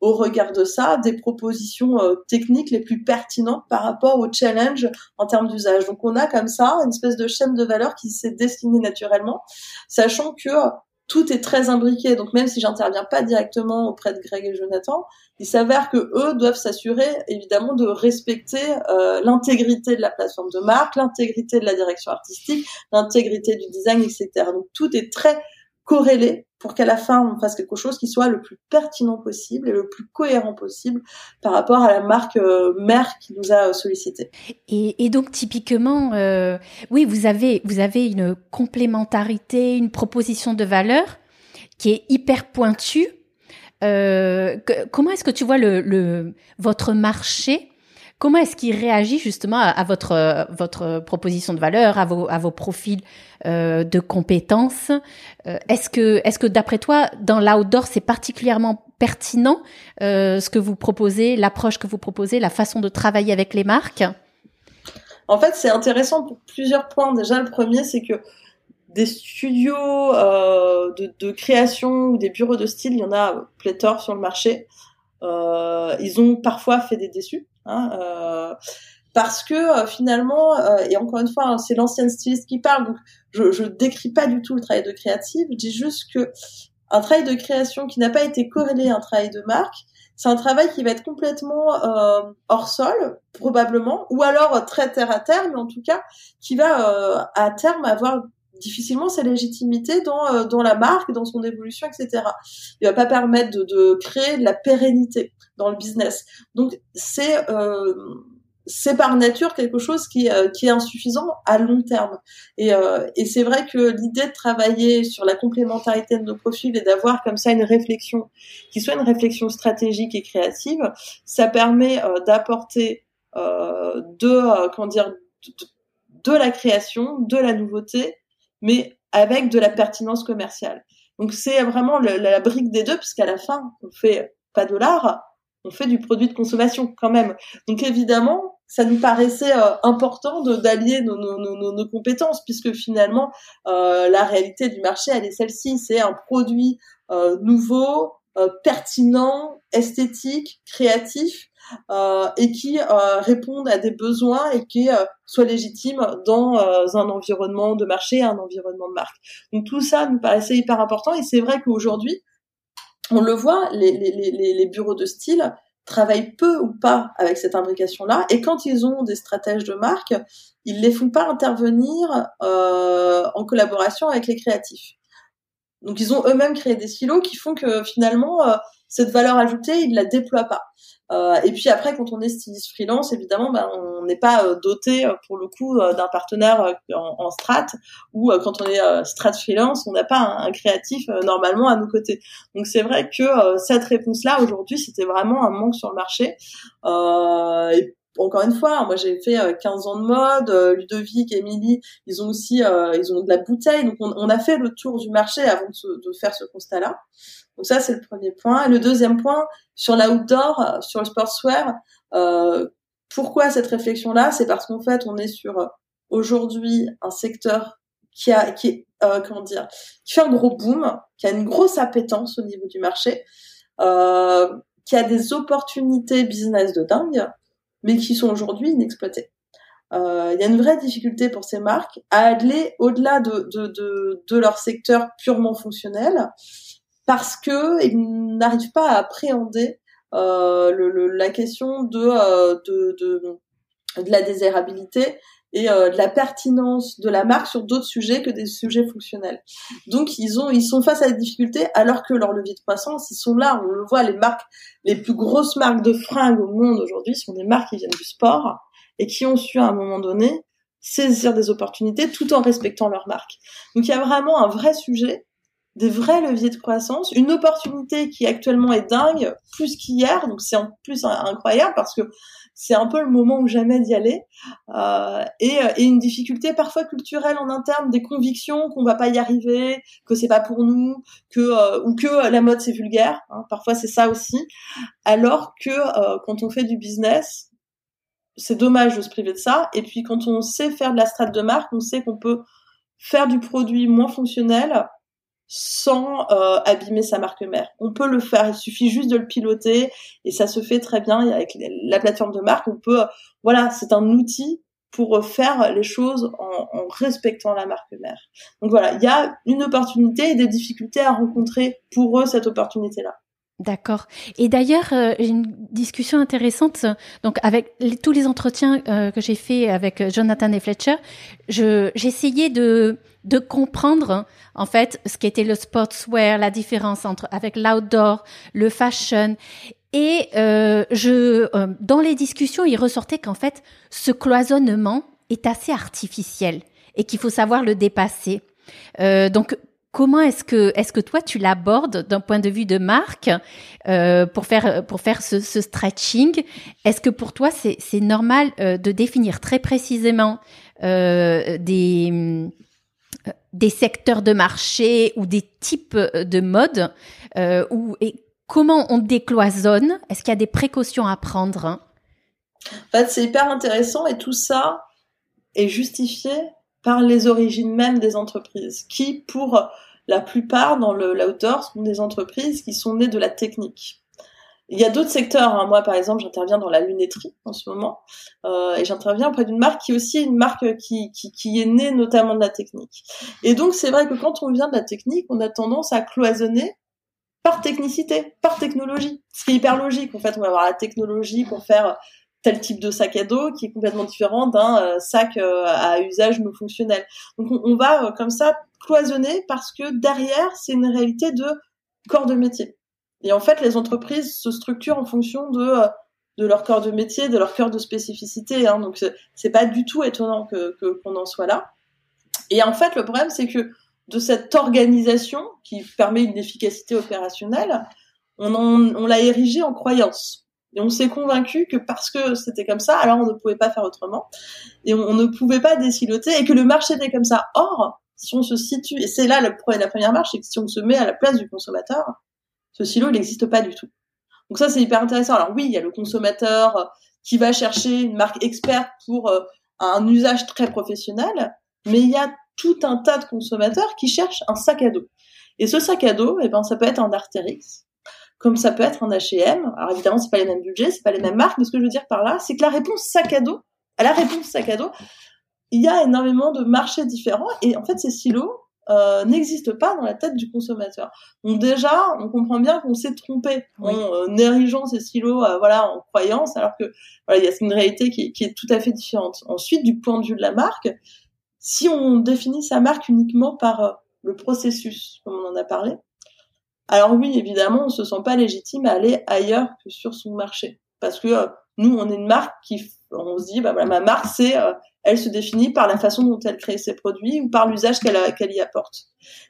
au regard de ça, des propositions euh, techniques les plus pertinentes par rapport au challenge en termes d'usage. Donc on a comme ça une espèce de chaîne de valeur qui s'est destinée naturellement, sachant que tout est très imbriqué. Donc même si j'interviens pas directement auprès de Greg et Jonathan, il s'avère que eux doivent s'assurer évidemment de respecter euh, l'intégrité de la plateforme de marque, l'intégrité de la direction artistique, l'intégrité du design, etc. Donc tout est très corrélé pour qu'à la fin on fasse quelque chose qui soit le plus pertinent possible et le plus cohérent possible par rapport à la marque euh, mère qui nous a sollicité. Et, et donc typiquement, euh, oui, vous avez vous avez une complémentarité, une proposition de valeur qui est hyper pointue. Euh, comment est-ce que tu vois le, le votre marché Comment est-ce qu'il réagit justement à, votre, votre proposition de valeur, à vos, à vos profils euh, de compétences? Euh, Est-ce que, est-ce que d'après toi, dans l'outdoor, c'est particulièrement pertinent euh, ce que vous proposez, l'approche que vous proposez, la façon de travailler avec les marques? En fait, c'est intéressant pour plusieurs points. Déjà, le premier, c'est que des studios euh, de, création ou des bureaux de style, il y en a pléthore sur le marché. Euh, ils ont parfois fait des déçus. Hein, euh, parce que euh, finalement, euh, et encore une fois, hein, c'est l'ancienne styliste qui parle, donc je, je décris pas du tout le travail de créative, je dis juste que un travail de création qui n'a pas été corrélé à un travail de marque, c'est un travail qui va être complètement hors sol, probablement, ou alors très terre à terre, mais en tout cas, qui va à terme avoir difficilement sa légitimité dans, euh, dans la marque, dans son évolution, etc. Il va pas permettre de, de créer de la pérennité dans le business. Donc c'est euh, c'est par nature quelque chose qui, euh, qui est insuffisant à long terme. Et, euh, et c'est vrai que l'idée de travailler sur la complémentarité de nos profils et d'avoir comme ça une réflexion qui soit une réflexion stratégique et créative, ça permet euh, d'apporter de comment dire de, la création, de la nouveauté, mais avec de la pertinence commerciale. Donc c'est vraiment la brique des deux, puisqu'à la fin, on fait pas de l'art, on fait du produit de consommation quand même. Donc évidemment, ça nous paraissait euh, important d'allier nos, nos, compétences, puisque finalement, euh, la réalité du marché, elle est celle-ci. C'est un produit euh, nouveau, euh, pertinent, esthétique, créatif, et qui réponde à des besoins et qui soit légitime dans un environnement de marché, un environnement de marque. Donc tout ça nous paraissait hyper important, et c'est vrai qu'aujourd'hui, on le voit, les, bureaux de style, travaillent peu ou pas avec cette imbrication-là. Et quand ils ont des stratèges de marque, ils les font pas intervenir euh, en collaboration avec les créatifs. Donc ils ont eux-mêmes créé des silos qui font que finalement euh, cette valeur ajoutée, ils la déploient pas. Euh, et puis après, quand on est styliste freelance, évidemment, ben, on n'est pas euh, doté euh, pour le coup d'un partenaire en, en, strat, ou quand on est strat freelance, on n'a pas un, créatif normalement à nos côtés. Donc c'est vrai que cette réponse-là aujourd'hui, c'était vraiment un manque sur le marché. et encore une fois, moi j'ai fait 15 ans de mode, Ludovic, Émilie, ils ont aussi ils ont de la bouteille, donc on, a fait le tour du marché avant de faire ce constat-là. Donc ça, c'est le premier point. Et le deuxième point, sur l'outdoor, sur le sportswear, euh, pourquoi cette réflexion-là? C'est parce qu'en fait, on est sur euh, aujourd'hui un secteur qui a, qui est, euh, comment dire, qui fait un gros boom, qui a une grosse appétence au niveau du marché, euh, qui a des opportunités business de dingue, mais qui sont aujourd'hui inexploitées. Euh, il y a une vraie difficulté pour ces marques à aller au-delà de, de, de, de leur secteur purement fonctionnel parce que ils n'arrivent pas à appréhender euh, le, la question de, euh, de, de, de, la désirabilité et euh, de la pertinence de la marque sur d'autres sujets que des sujets fonctionnels. Donc ils ont ils sont face à des difficultés alors que leur levier de croissance ils sont là. On le voit les marques les plus grosses marques de fringues au monde aujourd'hui sont des marques qui viennent du sport et qui ont su à un moment donné saisir des opportunités tout en respectant leur marque. Donc il y a vraiment un vrai sujet des vrais leviers de croissance, une opportunité qui actuellement est dingue, plus qu'hier, donc c'est en plus incroyable parce que c'est un peu le moment ou jamais d'y aller, euh, et, et, une difficulté parfois culturelle en interne, des convictions qu'on va pas y arriver, que c'est pas pour nous, que euh, ou que la mode c'est vulgaire, hein, parfois c'est ça aussi, alors que euh, quand on fait du business, c'est dommage de se priver de ça, et puis quand on sait faire de la strate de marque, on sait qu'on peut faire du produit moins fonctionnel sans euh, abîmer sa marque mère. On peut le faire, il suffit juste de le piloter et ça se fait très bien avec la plateforme de marque. On peut, voilà, c'est un outil pour faire les choses en, en, respectant la marque mère. Donc voilà, il y a une opportunité et des difficultés à rencontrer pour eux cette opportunité-là. D'accord. Et d'ailleurs, euh, une discussion intéressante. Donc, avec tous les entretiens euh, que j'ai fait avec Jonathan et Fletcher, je j'essayais de de comprendre en fait ce qu'était le sportswear, la différence entre avec l'outdoor, le fashion. Et euh, je, euh, dans les discussions, il ressortait qu'en fait, ce cloisonnement est assez artificiel et qu'il faut savoir le dépasser. Euh, donc, comment est-ce que est-ce que toi tu l'abordes d'un point de vue de marque euh, pour faire pour faire ce, stretching? Est-ce que pour toi c'est normal euh, de définir très précisément euh, des des secteurs de marché ou des types de modes euh, ou, et comment on décloisonne? Est-ce qu'il y a des précautions à prendre En fait, c'est hyper intéressant et tout ça est justifié par les origines même des entreprises qui, pour la plupart dans le l'outdoor, sont des entreprises qui sont nées de la technique. Il y a d'autres secteurs. Hein. Moi, par exemple, j'interviens dans la lunetterie en ce moment, euh, et j'interviens auprès d'une marque qui est aussi une marque qui, qui, qui, est née notamment de la technique. Et donc, c'est vrai que quand on vient de la technique, on a tendance à cloisonner par technicité, par technologie. Ce qui est hyper logique. En fait, on va avoir la technologie pour faire type de sac à dos qui est complètement différent d'un sac à usage non fonctionnel. Donc on, va comme ça cloisonner parce que derrière c'est une réalité de corps de métier. Et en fait, les entreprises se structurent en fonction de de leur corps de métier, de leur cœur de spécificité. Hein. Donc c'est pas du tout étonnant que qu'on en soit là. Et en fait, le problème c'est que de cette organisation qui permet une efficacité opérationnelle, on, on l'a érigée en croyance. Et on s'est convaincu que parce que c'était comme ça, alors on ne pouvait pas faire autrement. Et on, ne pouvait pas déciloter et que le marché était comme ça. Or, si on se situe, et c'est là la, la première marche, c'est que si on se met à la place du consommateur, ce silo, il n'existe pas du tout. Donc ça, c'est hyper intéressant. Alors oui, il y a le consommateur euh, qui va chercher une marque experte pour euh, un usage très professionnel, mais il y a tout un tas de consommateurs qui cherchent un sac à dos. Et ce sac à dos, eh ben, ça peut être un Arterix, comme ça peut être un H&M. Alors évidemment, c'est pas les mêmes budgets, c'est pas les mêmes marques, mais ce que je veux dire par là, c'est que la réponse sac à dos, à la réponse sac à dos, il y a énormément de marchés différents et en fait, ces silos, euh, n'existe pas dans la tête du consommateur. Donc déjà, on comprend bien qu'on s'est trompé en euh, érigeant ces silos, euh, voilà, en croyance, alors que voilà, il y a une réalité qui, qui, est tout à fait différente. Ensuite, du point de vue de la marque, si on définit sa marque uniquement par euh, le processus, comme on en a parlé, alors oui, évidemment, on se sent pas légitime à aller ailleurs que sur son marché, parce que nous, on est une marque qui, on se dit, bah voilà, ma marque, c'est elle se définit par la façon dont elle crée ses produits ou par l'usage qu'elle y apporte.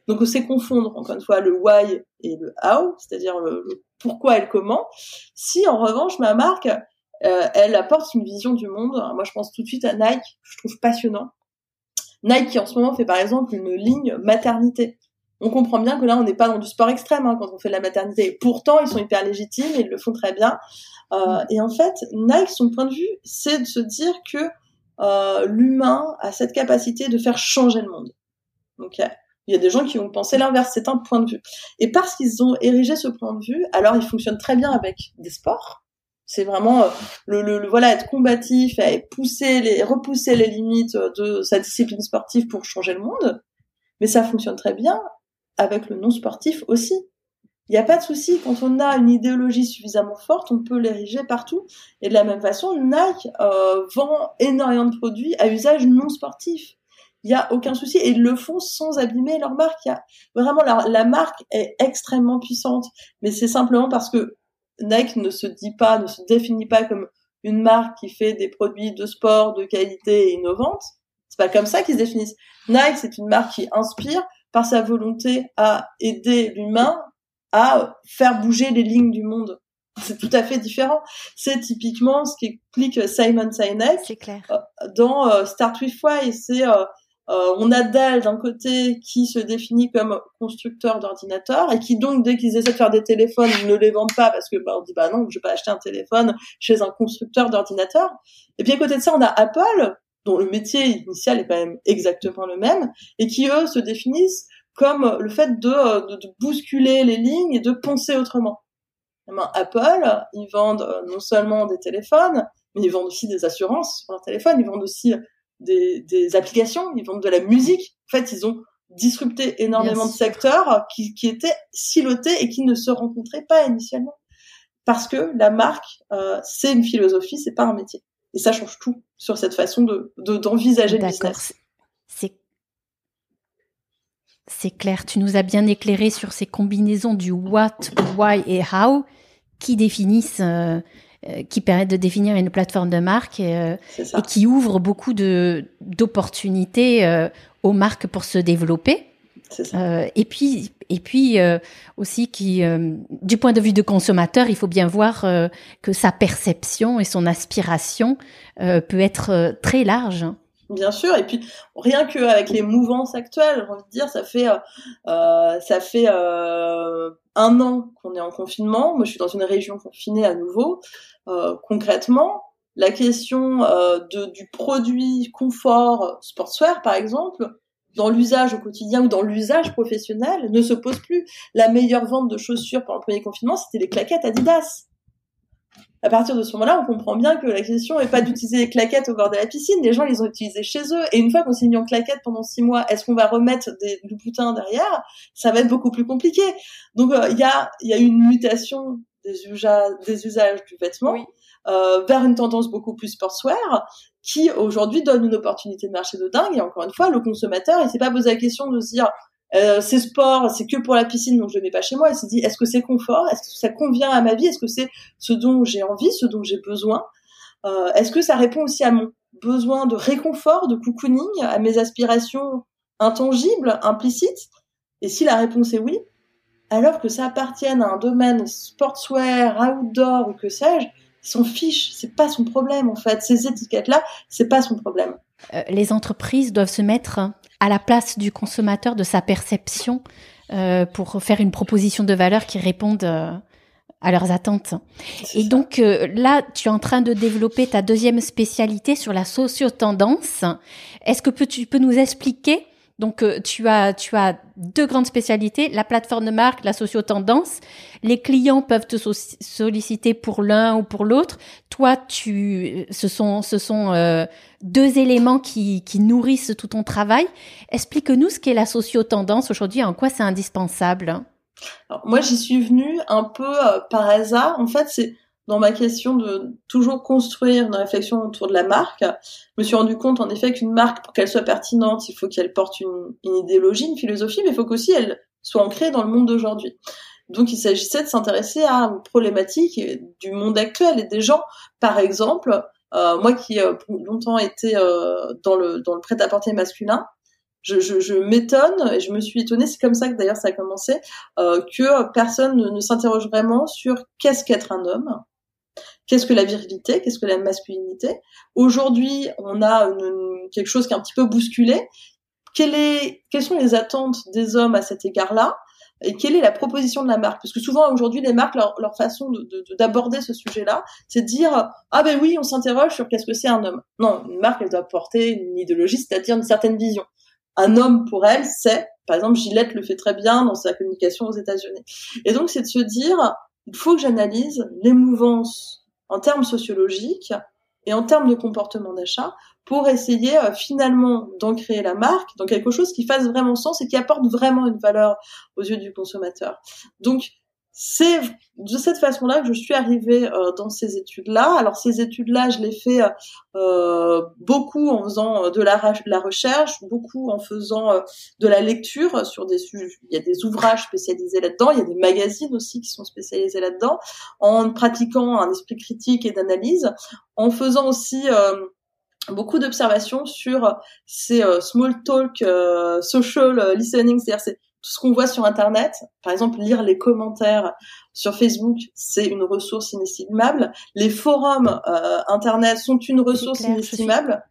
Donc c'est confondre encore une fois le why et le how, c'est-à-dire le, pourquoi elle comment. Si en revanche ma marque euh, elle apporte une vision du monde, moi je pense tout de suite à Nike, je trouve passionnant. Nike qui en ce moment fait par exemple une ligne maternité. On comprend bien que là on n'est pas dans du sport extrême hein, quand on fait de la maternité. Pourtant ils sont hyper légitimes et ils le font très bien. Euh, et en fait Nike son point de vue c'est de se dire que euh, l'humain a cette capacité de faire changer le monde. Donc il y a des gens qui ont pensé l'inverse, c'est un point de vue. Et parce qu'ils ont érigé ce point de vue, alors il fonctionne très bien avec des sports. C'est vraiment euh, le, le, voilà être combatif et pousser les repousser les limites de sa discipline sportive pour changer le monde. Mais ça fonctionne très bien avec le non sportif aussi. Il n'y a pas de souci, quand on a une idéologie suffisamment forte, on peut l'ériger partout. Et de la même façon, Nike euh, vend énormément de produits à usage non sportif. Il n'y a aucun souci. Et ils le font sans abîmer leur marque. Y a, vraiment, la, la marque est extrêmement puissante. Mais c'est simplement parce que Nike ne se dit pas, ne se définit pas comme une marque qui fait des produits de sport de qualité et innovantes. C'est pas comme ça qu'ils se définissent. Nike, c'est une marque qui inspire par sa volonté à aider l'humain à faire bouger les lignes du monde. C'est tout à fait différent. C'est typiquement ce qu'explique Simon Sinek euh, dans euh, Start with Why. C'est euh, on a Dell d'un côté qui se définit comme constructeur d'ordinateurs et qui donc dès qu'ils essaient de faire des téléphones, ils ne les vendent pas parce que bah, on dit bah non, je vais pas acheter un téléphone chez un constructeur d'ordinateurs. Et puis à côté de ça, on a Apple dont le métier initial est quand même exactement le même et qui eux se définissent comme le fait de, de, bousculer les lignes et de penser autrement. Apple, ils vendent euh, non seulement des téléphones, mais ils vendent aussi des assurances pour leur téléphone, ils vendent aussi des, des applications, ils vendent de la musique. En fait, ils ont disrupté énormément de secteurs qui, qui étaient silotés et qui ne se rencontraient pas initialement. Parce que la marque, euh, c'est une philosophie, c'est pas un métier. Et ça change tout sur cette façon de d'envisager le business. C'est c'est clair, tu nous as bien éclairé sur ces combinaisons du what, why et how qui définissent, euh, euh, qui permettent de définir une plateforme de marque euh, et qui ouvrent beaucoup de d'opportunités aux marques pour se développer. Et puis, et puis aussi qui, du point de vue de consommateur, il faut bien voir que sa perception et son aspiration peut être très large. Bien sûr, et puis rien qu'avec les mouvances actuelles, j'ai envie de dire, ça fait euh, euh, ça fait euh, un an qu'on est en confinement. Moi, je suis dans une région confinée à nouveau. Euh, concrètement, la question euh, de, du produit confort sportswear, par exemple, dans l'usage au quotidien ou dans l'usage professionnel, ne se pose plus. La meilleure vente de chaussures pendant le premier confinement, c'était les claquettes Adidas à partir de ce moment-là, on comprend bien que la question n'est pas d'utiliser les claquettes au bord de la piscine. Les gens les ont utilisées chez eux. Et une fois qu'on s'est mis en claquettes pendant six mois, est-ce qu'on va remettre des, du derrière? Ça va être beaucoup plus compliqué. Donc, euh, il y, a, une mutation des usages du vêtement. Vers une tendance beaucoup plus sportswear qui aujourd'hui donne une opportunité de marché de dingue. Et encore une fois, le consommateur, il s'est pas posé la question de se dire euh, c'est sport, c'est que pour la piscine, donc je ne mets pas chez moi. Il s'est dit est-ce que c'est confort, est-ce que ça convient à ma vie, est-ce que c'est ce dont j'ai envie, ce dont j'ai besoin, euh, est-ce que ça répond aussi à mon besoin de réconfort, de cocooning, à mes aspirations intangibles, implicites? Et si la réponse est oui, alors que ça appartienne à un domaine sportswear, outdoor ou que sais-je, s'en fiche, c'est pas son problème en fait. Ces étiquettes-là, c'est pas son problème. Euh, les entreprises doivent se mettre à la place du consommateur, de sa perception, euh, pour faire une proposition de valeur qui réponde euh, à leurs attentes. Et donc là, tu es en train de développer ta deuxième spécialité sur la socio-tendance. Est-ce que tu peux nous expliquer donc euh, tu as tu as deux grandes spécialités, la plateforme de marque, la socio-tendance. Les clients peuvent te solliciter pour l'un ou pour l'autre. Toi, tu ce sont ce sont euh, deux éléments qui qui nourrissent tout ton travail. Explique-nous ce qu'est la socio-tendance aujourd'hui, en quoi c'est indispensable. moi, j'y suis venue un peu euh, par hasard. En fait, c'est dans ma question de toujours construire une réflexion autour de la marque, je me suis rendu compte en effet qu'une marque, pour qu'elle soit pertinente, il faut qu'elle porte une, idéologie, une philosophie, mais il faut qu'aussi elle soit ancrée dans le monde d'aujourd'hui. Donc il s'agissait de s'intéresser à une problématique du monde actuel et des gens, par exemple, euh, moi qui euh, longtemps été euh, dans le dans le prêt-à-porter masculin, je, je, je m'étonne et je me suis étonnée, c'est comme ça que d'ailleurs ça a commencé, euh, que personne ne, ne s'interroge vraiment sur qu'est-ce qu'être un homme, Qu'est-ce que la virilité? Qu'est-ce que la masculinité? Aujourd'hui, on a une, quelque chose qui est un petit peu bousculé. Quelle est, quelles sont les attentes des hommes à cet égard-là? Et quelle est la proposition de la marque? Parce que souvent aujourd'hui les marques leur, leur façon d'aborder de, de, ce sujet-là, c'est de dire ah ben oui on s'interroge sur qu'est-ce que c'est un homme. Non, une marque elle doit porter une idéologie, c'est-à-dire une certaine vision. Un homme pour elle c'est par exemple Gillette le fait très bien dans sa communication aux États-Unis. Et donc c'est de se dire il faut que j'analyse les mouvances en termes sociologiques et en termes de comportement d'achat pour essayer euh, finalement d'ancrer la marque dans quelque chose qui fasse vraiment sens et qui apporte vraiment une valeur aux yeux du consommateur. Donc c'est de cette façon-là que je suis arrivée euh, dans ces études-là. Alors ces études-là, je les fais euh, beaucoup en faisant euh, de la, recherche, beaucoup en faisant euh, de la lecture sur des sujets. Il y a des ouvrages spécialisés là-dedans, il y a des magazines aussi qui sont spécialisés là-dedans, en pratiquant un esprit critique et d'analyse, en faisant aussi beaucoup d'observations sur ces small talk social listening, c'est-à-dire tout ce qu'on voit sur Internet, par exemple lire les commentaires sur Facebook, c'est une ressource inestimable. Les forums euh, Internet sont une ressource inestimable.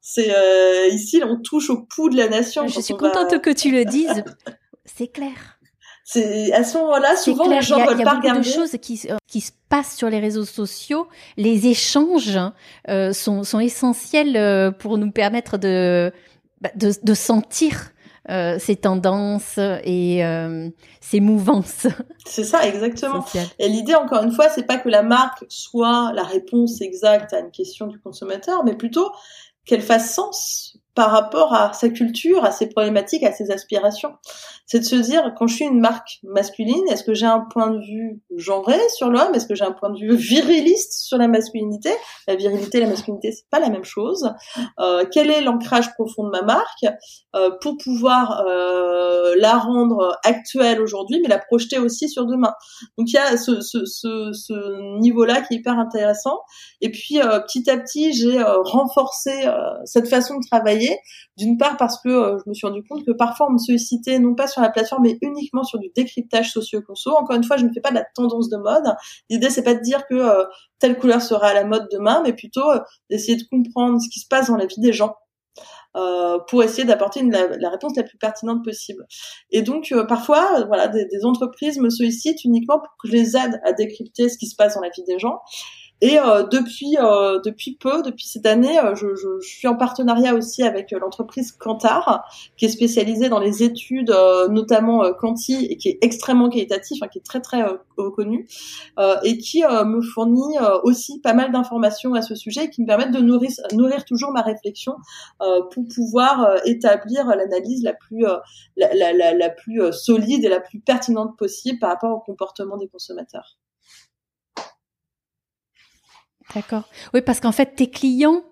C'est euh, ici, on touche au pouls de la nation. Je suis contente que tu le dises. *laughs* c'est clair. C'est à ce moment-là, souvent les gens veulent pas regarder. Il y a beaucoup de choses qui, qui se passent sur les réseaux sociaux. Les échanges euh, sont, sont essentiels pour nous permettre de, bah, de, de sentir euh, ces tendances et euh, ces mouvances. *laughs* C'est ça, exactement. Et l'idée, encore une fois, c'est pas que la marque soit la réponse exacte à une question du consommateur, mais plutôt qu'elle fasse sens par rapport à sa culture, à ses problématiques, à ses aspirations. C'est de se dire, quand je suis une marque masculine, est-ce que j'ai un point de vue genré sur l'homme? Est-ce que j'ai un point de vue viriliste sur la masculinité? La virilité et la masculinité, c'est pas la même chose. Euh, quel est l'ancrage profond de ma marque? Euh, pour pouvoir euh, la rendre actuelle aujourd'hui, mais la projeter aussi sur demain Donc il y a ce, ce, ce, ce niveau-là qui est hyper intéressant. Et puis euh, petit à petit, j'ai euh, renforcé cette façon de travailler d'une part parce que euh, je me suis rendu compte que parfois on me sollicitait non pas sur la plateforme mais uniquement sur du décryptage socio-conso. Encore une fois, je ne fais pas de la tendance de mode. L'idée c'est pas de dire que euh, telle couleur sera à la mode demain, mais plutôt euh, d'essayer de comprendre ce qui se passe dans la vie des gens. pour essayer d'apporter la, réponse la plus pertinente possible. Et donc parfois, voilà, des, des, entreprises me sollicitent uniquement pour que je les aide à décrypter ce qui se passe dans la vie des gens. Et euh, depuis euh, depuis peu, depuis cette année, euh, je, je, je, suis en partenariat aussi avec l'entreprise Kantar, qui est spécialisée dans les études, notamment Quanti, et qui est extrêmement qualitatif, hein, qui est très très connu, et qui me fournit aussi pas mal d'informations à ce sujet, et qui me permettent de nourrir nourrir toujours ma réflexion pour pouvoir établir l'analyse la plus la, la, la plus solide et la plus pertinente possible par rapport au comportement des consommateurs. D'accord. Oui, parce qu'en fait, tes clients,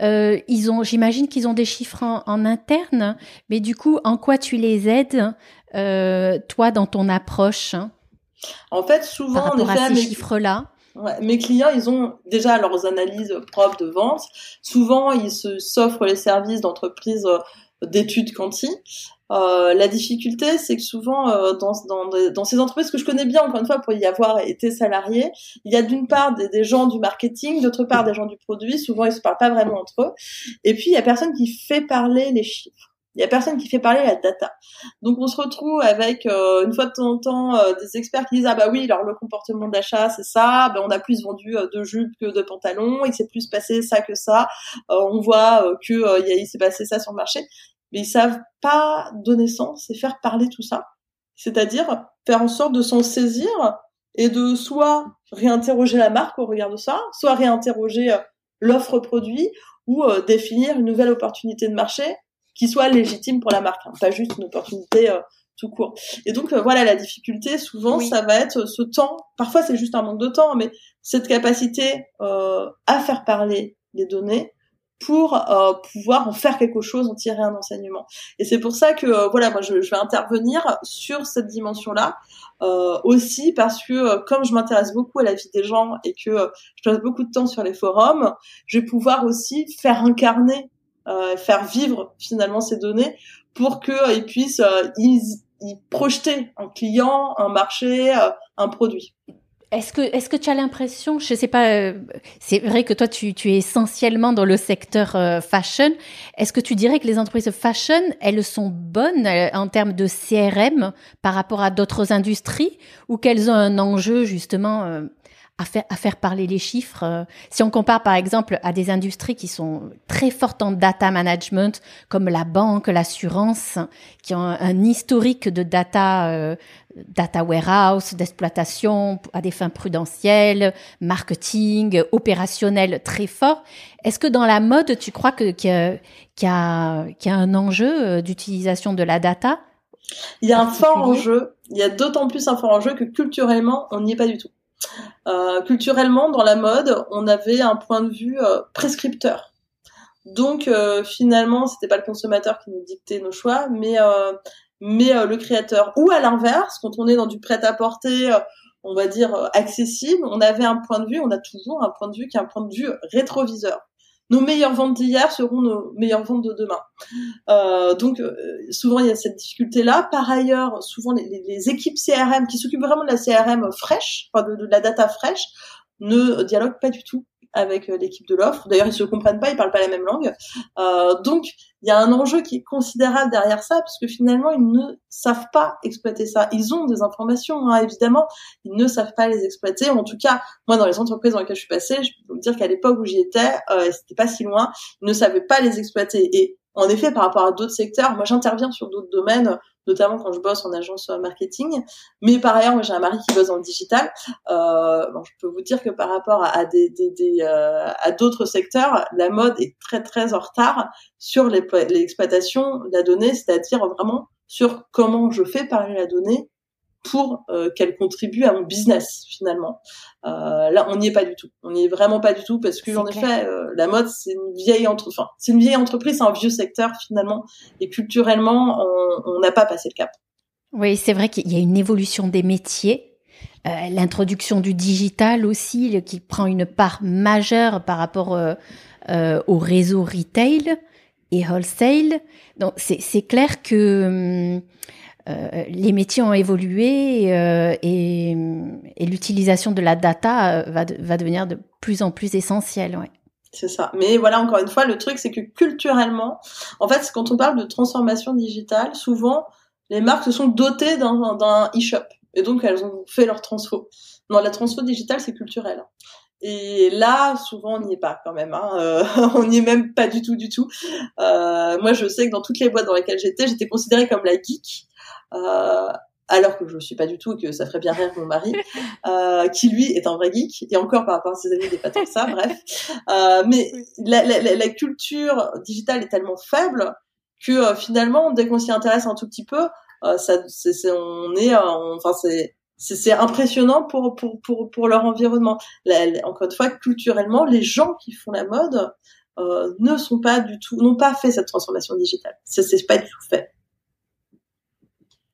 euh, ils ont, j'imagine qu'ils ont des chiffres en, interne, mais du coup, en quoi tu les aides, euh, toi, dans ton approche hein, En fait, souvent, par rapport à ces chiffres-là. mes clients, ils ont déjà leurs analyses propres de vente. Souvent, ils se s'offrent les services d'entreprises euh, d'études quanti. Euh, la difficulté, c'est que souvent euh, dans, ces entreprises que je connais bien, encore une fois, pour y avoir été salarié, il y a d'une part des, gens du marketing, d'autre part des gens du produit. Souvent, ils se parlent pas vraiment entre eux. Et puis, il y a personne qui fait parler les chiffres. Il y a personne qui fait parler la data. Donc, on se retrouve avec euh, une fois de temps en temps des experts qui disent ah bah oui, alors le comportement d'achat c'est ça. Ben on a plus vendu de jupes que de pantalons. Il s'est plus passé ça que ça. on voit que il s'est passé ça sur le marché mais ils savent pas donner sens et faire parler tout ça. C'est-à-dire faire en sorte de s'en saisir et de soit réinterroger la marque au regard de ça, soit réinterroger euh, l'offre produit ou euh, définir une nouvelle opportunité de marché qui soit légitime pour la marque, hein, pas juste une opportunité euh, tout court. Et donc voilà la difficulté souvent ça va être ce temps, parfois c'est juste un manque de temps mais cette capacité à faire parler les données pour euh, pouvoir en faire quelque chose, en tirer un enseignement. Et c'est pour ça que euh, voilà, moi je, vais intervenir sur cette dimension-là euh, aussi parce que comme je m'intéresse beaucoup à la vie des gens et que je passe beaucoup de temps sur les forums, je vais pouvoir aussi faire incarner, faire vivre finalement ces données pour qu'ils puissent y projeter un client, un marché, un produit. Est-ce que, est-ce que tu as l'impression, je sais pas, euh, c'est vrai que toi tu, tu es essentiellement dans le secteur euh, fashion. Est-ce que tu dirais que les entreprises fashion, elles sont bonnes euh, en termes de CRM par rapport à d'autres industries? Ou qu'elles ont un enjeu justement à faire, à faire parler les chiffres? Si on compare par exemple à des industries qui sont très fortes en data management, comme la banque, l'assurance, qui ont un, historique de data, data warehouse, d'exploitation à des fins prudentielles, marketing, opérationnel très fort. Est-ce que dans la mode, tu crois que qu'il y, y a un enjeu euh, d'utilisation de la data Il y a un fort enjeu. Il y a d'autant plus un fort enjeu que culturellement, on n'y est pas du tout. Euh, culturellement, dans la mode, on avait un point de vue euh, prescripteur. Donc euh, finalement, c'était pas le consommateur qui nous dictait nos choix, mais mais le créateur. Ou à l'inverse, quand on est dans du prêt-à-porter, on va dire accessible, on avait un point de vue, on a toujours un point de vue qui est un point de vue rétroviseur nos meilleures ventes d'hier seront nos meilleures ventes de demain. Euh, donc euh, souvent il y a cette difficulté là. Par ailleurs, souvent les, équipes CRM qui s'occupent vraiment de la CRM fraîche, de, la data fraîche, ne dialoguent pas du tout avec euh, l'équipe de l'offre. D'ailleurs, ils se comprennent pas, ils parlent pas la même langue. Euh, donc, il y a un enjeu qui est considérable derrière ça, parce que finalement, ils ne savent pas exploiter ça. Ils ont des informations, hein, évidemment, ils ne savent pas les exploiter. En tout cas, moi, dans les entreprises dans lesquelles je suis passée, je peux vous dire qu'à l'époque où j'y étais, euh, c'était pas si loin, ils ne savaient pas les exploiter. En effet, par rapport à d'autres secteurs, moi, j'interviens sur d'autres domaines notamment quand je bosse en agence marketing. Mais par ailleurs, moi j'ai un mari qui bosse dans le digital. Euh, bon, je peux vous dire que par rapport à, des, des, des euh, à d'autres secteurs, la mode est très très en retard sur l'exploitation de la donnée, c'est-à-dire vraiment sur comment je fais parler la donnée pour euh, qu'elle contribue à mon business finalement. Euh, là, on n'y est pas du tout. On n'y est vraiment pas du tout parce que en effet, euh, la mode c'est une vieille entre, enfin, c'est une vieille entreprise, c'est un vieux secteur finalement, et culturellement, on n'a pas passé le cap. Oui, c'est vrai qu'il y a une évolution des métiers. L'introduction du digital aussi, qui prend une part majeure par rapport au réseau retail et wholesale. Donc c'est clair que hum, euh, les métiers ont évolué euh, et, l'utilisation de la data euh, va, devenir de plus en plus essentielle. C'est ça. Mais voilà, encore une fois, le truc, c'est que culturellement, en fait, quand on parle de transformation digitale, souvent, les marques se sont dotées d'un e-shop. Et donc, elles ont fait leur transfo. Non, la transfo digitale, c'est culturel. Et là, souvent, on n'y est pas quand même. Hein. *laughs* On n'y est même pas du tout, du tout. Moi, je sais que dans toutes les boîtes dans lesquelles j'étais, j'étais considérée comme la geek. Euh, alors que je ne suis pas du tout et que ça ferait bien rire mon mari, *laughs* euh, qui lui est un vrai geek, et encore par rapport à ses amis, des pas tant que ça, *laughs* bref. Euh, mais la, la, la, culture digitale est tellement faible que euh, finalement, dès qu'on s'y intéresse un tout petit peu, euh, ça, c'est, on est, enfin c'est, c'est impressionnant pour, pour, pour, pour leur environnement. encore une fois, culturellement, les gens qui font la mode euh, ne sont pas du tout, n'ont pas fait cette transformation digitale. Ça, c'est pas du tout fait.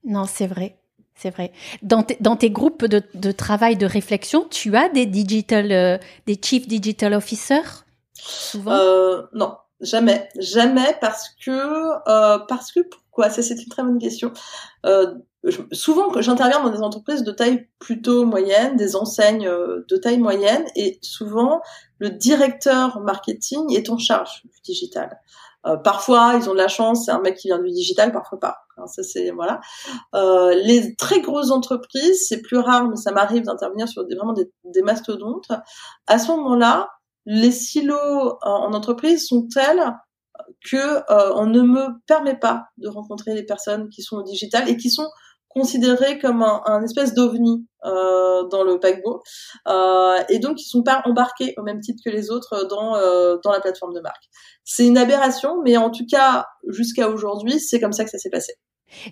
Non, c'est vrai. C'est vrai. Dans, tes groupes de, travail, de réflexion, tu as des digital, euh, des chief digital officers? Souvent? Euh, Non, jamais, jamais parce que euh, parce que pourquoi? Ça c'est une très bonne question. Souvent, j'interviens dans des entreprises de taille plutôt moyenne, des enseignes de taille moyenne, et souvent le directeur marketing est en charge du digital. Euh, parfois, ils ont de la chance, c'est un mec qui vient du digital, parfois pas. ça c'est voilà. Euh, les très grosses entreprises, c'est plus rare, mais ça m'arrive d'intervenir sur vraiment des, des, mastodontes. À ce moment-là, les silos en, entreprise sont tels que euh, on ne me permet pas de rencontrer les personnes qui sont au digital et qui sont considérés comme un, un espèce d'ovni euh, dans le paquebot euh, et donc ils sont pas embarqués au même titre que les autres dans euh, dans la plateforme de marque. C'est une aberration, mais en tout cas jusqu'à aujourd'hui, c'est comme ça que ça s'est passé.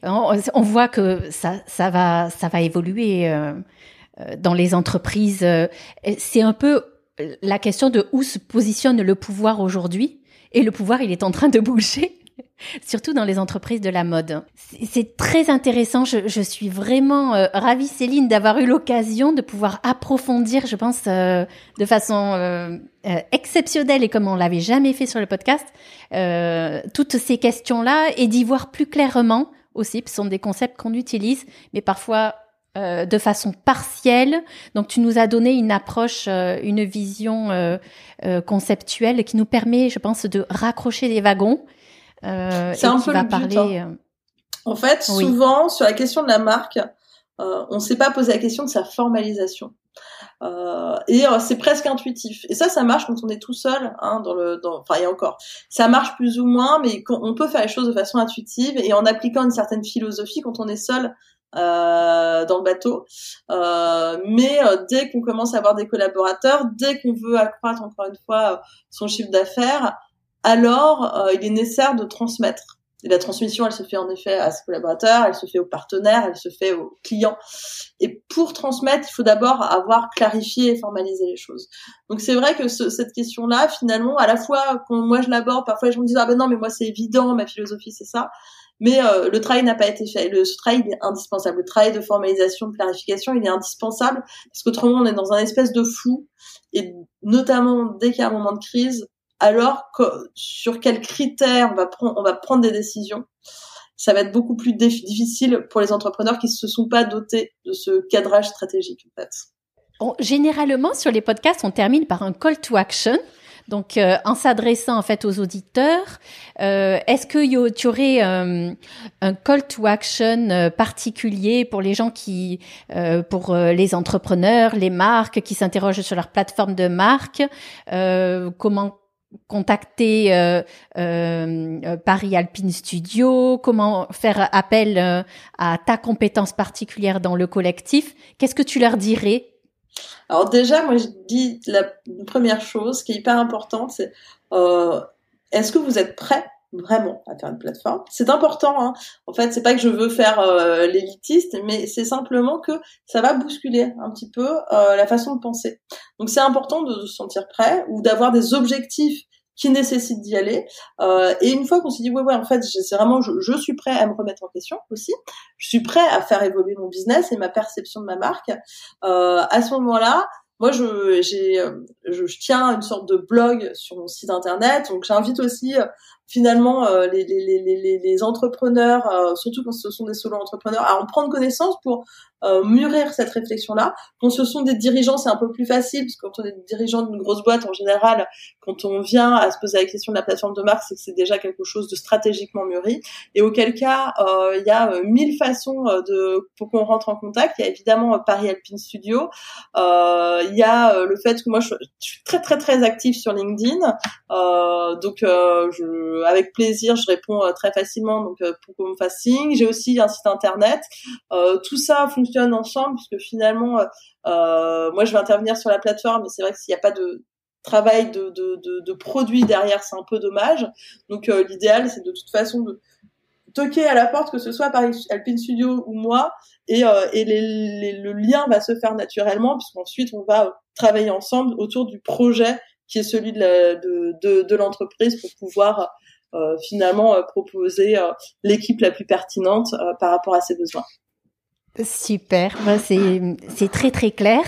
On, voit que ça ça va ça va évoluer euh, euh, dans les entreprises. C'est un peu la question de où se positionne le pouvoir aujourd'hui. Et le pouvoir, il est en train de bouger *laughs* surtout dans les entreprises de la mode. C'est très intéressant. Je, suis vraiment euh, ravie, Céline, d'avoir eu l'occasion de pouvoir approfondir, je pense, euh, de façon euh, exceptionnelle et comme on l'avait jamais fait sur le podcast, toutes ces questions-là et d'y voir plus clairement aussi. Ce sont des concepts qu'on utilise, mais parfois de façon partielle. Donc tu nous as donné une approche, une vision conceptuelle qui nous permet, je pense, de raccrocher des wagons euh, c'est un peu le parler. Hein. Euh, en fait, souvent sur la question de la marque, euh, on ne s'est pas posé la question de sa formalisation. Euh, et euh, c'est presque intuitif. Et ça, ça marche quand on est tout seul, hein, dans le, dans, enfin, et encore, ça marche plus ou moins, mais on peut faire les choses de façon intuitive et en appliquant une certaine philosophie quand on est seul euh, dans le bateau. Mais dès qu'on commence à avoir des collaborateurs, dès qu'on veut accroître encore une fois son chiffre d'affaires, alors euh, il est nécessaire de transmettre. Et la transmission, elle se fait en effet à ses collaborateurs, elle se fait aux partenaires, elle se fait aux clients. Et pour transmettre, il faut d'abord avoir clarifié et formalisé les choses. Donc c'est vrai que cette question-là, finalement, à la fois quand moi je l'aborde, parfois gens me disent ah ben non mais moi c'est évident, ma philosophie c'est ça. Mais euh, le travail n'a pas été fait. Le travail il est indispensable. Le travail de formalisation, de clarification, il est indispensable parce qu'autrement on est dans un espèce de flou. Et notamment dès qu'il y a un moment de crise, alors sur quels critères on va, prendre, on va prendre des décisions, ça va être beaucoup plus difficile pour les entrepreneurs qui ne se sont pas dotés de ce cadrage stratégique. En fait. généralement, sur les podcasts, on termine par un call to action. Donc, euh, en s'adressant en fait aux auditeurs, euh, est-ce que tu aurais euh, un call to action particulier pour les gens qui, pour les entrepreneurs, les marques qui s'interrogent sur leur plateforme de marque Comment contacter euh, euh, Paris Alpine Studio, comment faire appel euh, à ta compétence particulière dans le collectif. Qu'est-ce que tu leur dirais? Alors déjà, moi je dis la première chose qui est hyper importante, c'est est-ce que vous êtes prêt vraiment à faire une plateforme. C'est important. Hein. En fait, c'est pas que je veux faire l'élitiste, mais c'est simplement que ça va bousculer un petit peu la façon de penser. Donc, c'est important de se sentir prêt ou d'avoir des objectifs qui nécessitent d'y aller. Euh, et une fois qu'on s'est dit ouais ouais en fait c'est vraiment je, je, suis prêt à me remettre en question aussi. Je suis prêt à faire évoluer mon business et ma perception de ma marque. Euh, à ce moment-là, moi, je, j'ai, je, je, tiens une sorte de blog sur mon site internet, donc j'invite aussi finalement euh, les, les, les, les, entrepreneurs, euh, surtout quand ce sont des solo entrepreneurs, à en prendre connaissance pour euh, mûrir cette réflexion-là. Quand ce sont des dirigeants, c'est un peu plus facile, parce que quand on est dirigeant d'une grosse boîte, en général, quand on vient à se poser la question de la plateforme de marque, c'est que c'est déjà quelque chose de stratégiquement mûri. Et auquel cas, il y a mille façons de pour qu'on rentre en contact. Il y a évidemment Paris Alpine Studio. Il y a le fait que moi, je, suis très très très active sur LinkedIn. donc, je avec plaisir, je réponds euh, très facilement donc euh, pour qu'on me fasse signe. J'ai aussi un site internet. Euh, tout ça fonctionne ensemble puisque finalement, moi je vais intervenir sur la plateforme, mais c'est vrai que s'il n'y a pas de travail de, de, produit derrière, c'est un peu dommage. Donc l'idéal, c'est de toute façon de toquer à la porte, que ce soit par Alpine Studio ou moi, euh, et le lien va se faire naturellement puisqu'ensuite on va travailler ensemble autour du projet qui est celui de, de, de, l'entreprise pour pouvoir euh, finalement euh, proposer l'équipe la plus pertinente par rapport à ses besoins. Super, ben, c'est très très clair.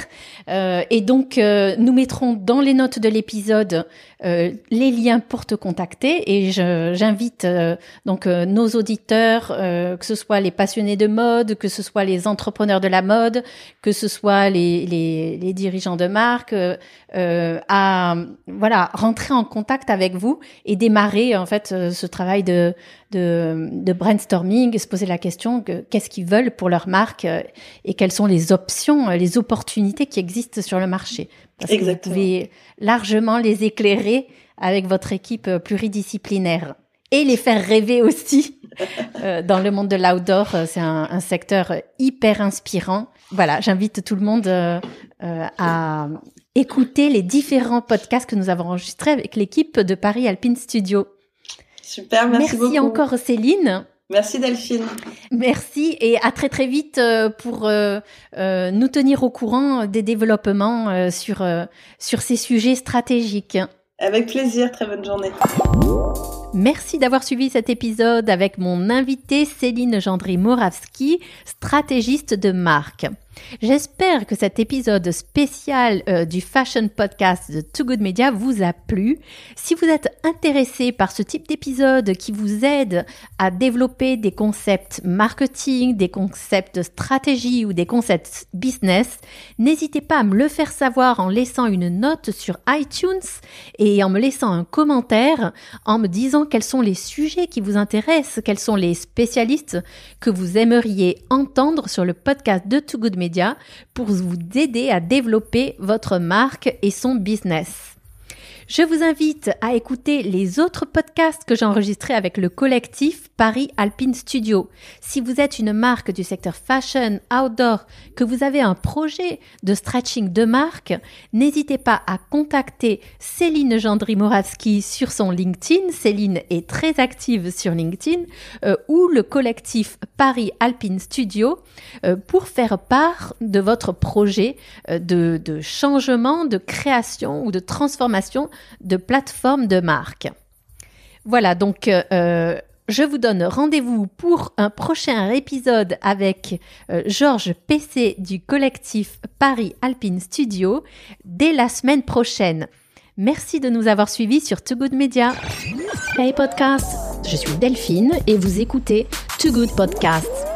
Euh, et donc euh, nous mettrons dans les notes de l'épisode euh, les liens pour te contacter et j'invite euh, donc euh, nos auditeurs, que ce soit les passionnés de mode, que ce soit les entrepreneurs de la mode, que ce soit les, les, dirigeants de marque, à voilà rentrer en contact avec vous et démarrer en fait ce travail de, de, de brainstorming, se poser la question qu'est-ce qu'ils veulent pour leur marque et quelles sont les options, les opportunités qui existent sur le marché. Parce que vous pouvez largement les éclairer avec votre équipe euh, pluridisciplinaire et les faire rêver aussi *laughs* euh, dans le monde de l'outdoor. Euh, c'est un, secteur hyper inspirant. Voilà, j'invite tout le monde à écouter les différents podcasts que nous avons enregistrés avec l'équipe de Paris Alpine Studio. Super, merci, merci encore Céline. Merci Delphine. Merci et à très très vite euh, pour euh, euh, nous tenir au courant des développements sur, sur ces sujets stratégiques. Avec plaisir, très bonne journée. Merci d'avoir suivi cet épisode avec mon invité Céline Gendry-Moravski, stratégiste de marque. J'espère que cet épisode spécial euh, du Fashion Podcast de Too Good Media vous a plu. Si vous êtes intéressé par ce type d'épisode qui vous aide à développer des concepts marketing, des concepts stratégie ou des concepts business, n'hésitez pas à me le faire savoir en laissant une note sur iTunes et en me laissant un commentaire en me disant quels sont les sujets qui vous intéressent, quels sont les spécialistes que vous aimeriez entendre sur le podcast de Too Good Media pour vous aider à développer votre marque et son business. Je vous invite à écouter les autres podcasts que j'ai enregistrés avec le collectif Paris Alpine Studio. Si vous êtes une marque du secteur fashion, outdoor, que vous avez un projet de stretching de marque, n'hésitez pas à contacter Céline Gendry-Moravski sur son LinkedIn. Céline est très active sur LinkedIn euh, ou le collectif Paris Alpine Studio euh, pour faire part de votre projet euh, de, de changement, de création ou de transformation de plateforme de marque. Voilà, donc euh, je vous donne rendez-vous pour un prochain épisode avec euh, Georges PC du collectif Paris Alpine Studio dès la semaine prochaine. Merci de nous avoir suivis sur Too Good Media. Hey podcast, je suis Delphine et vous écoutez Too Good Podcast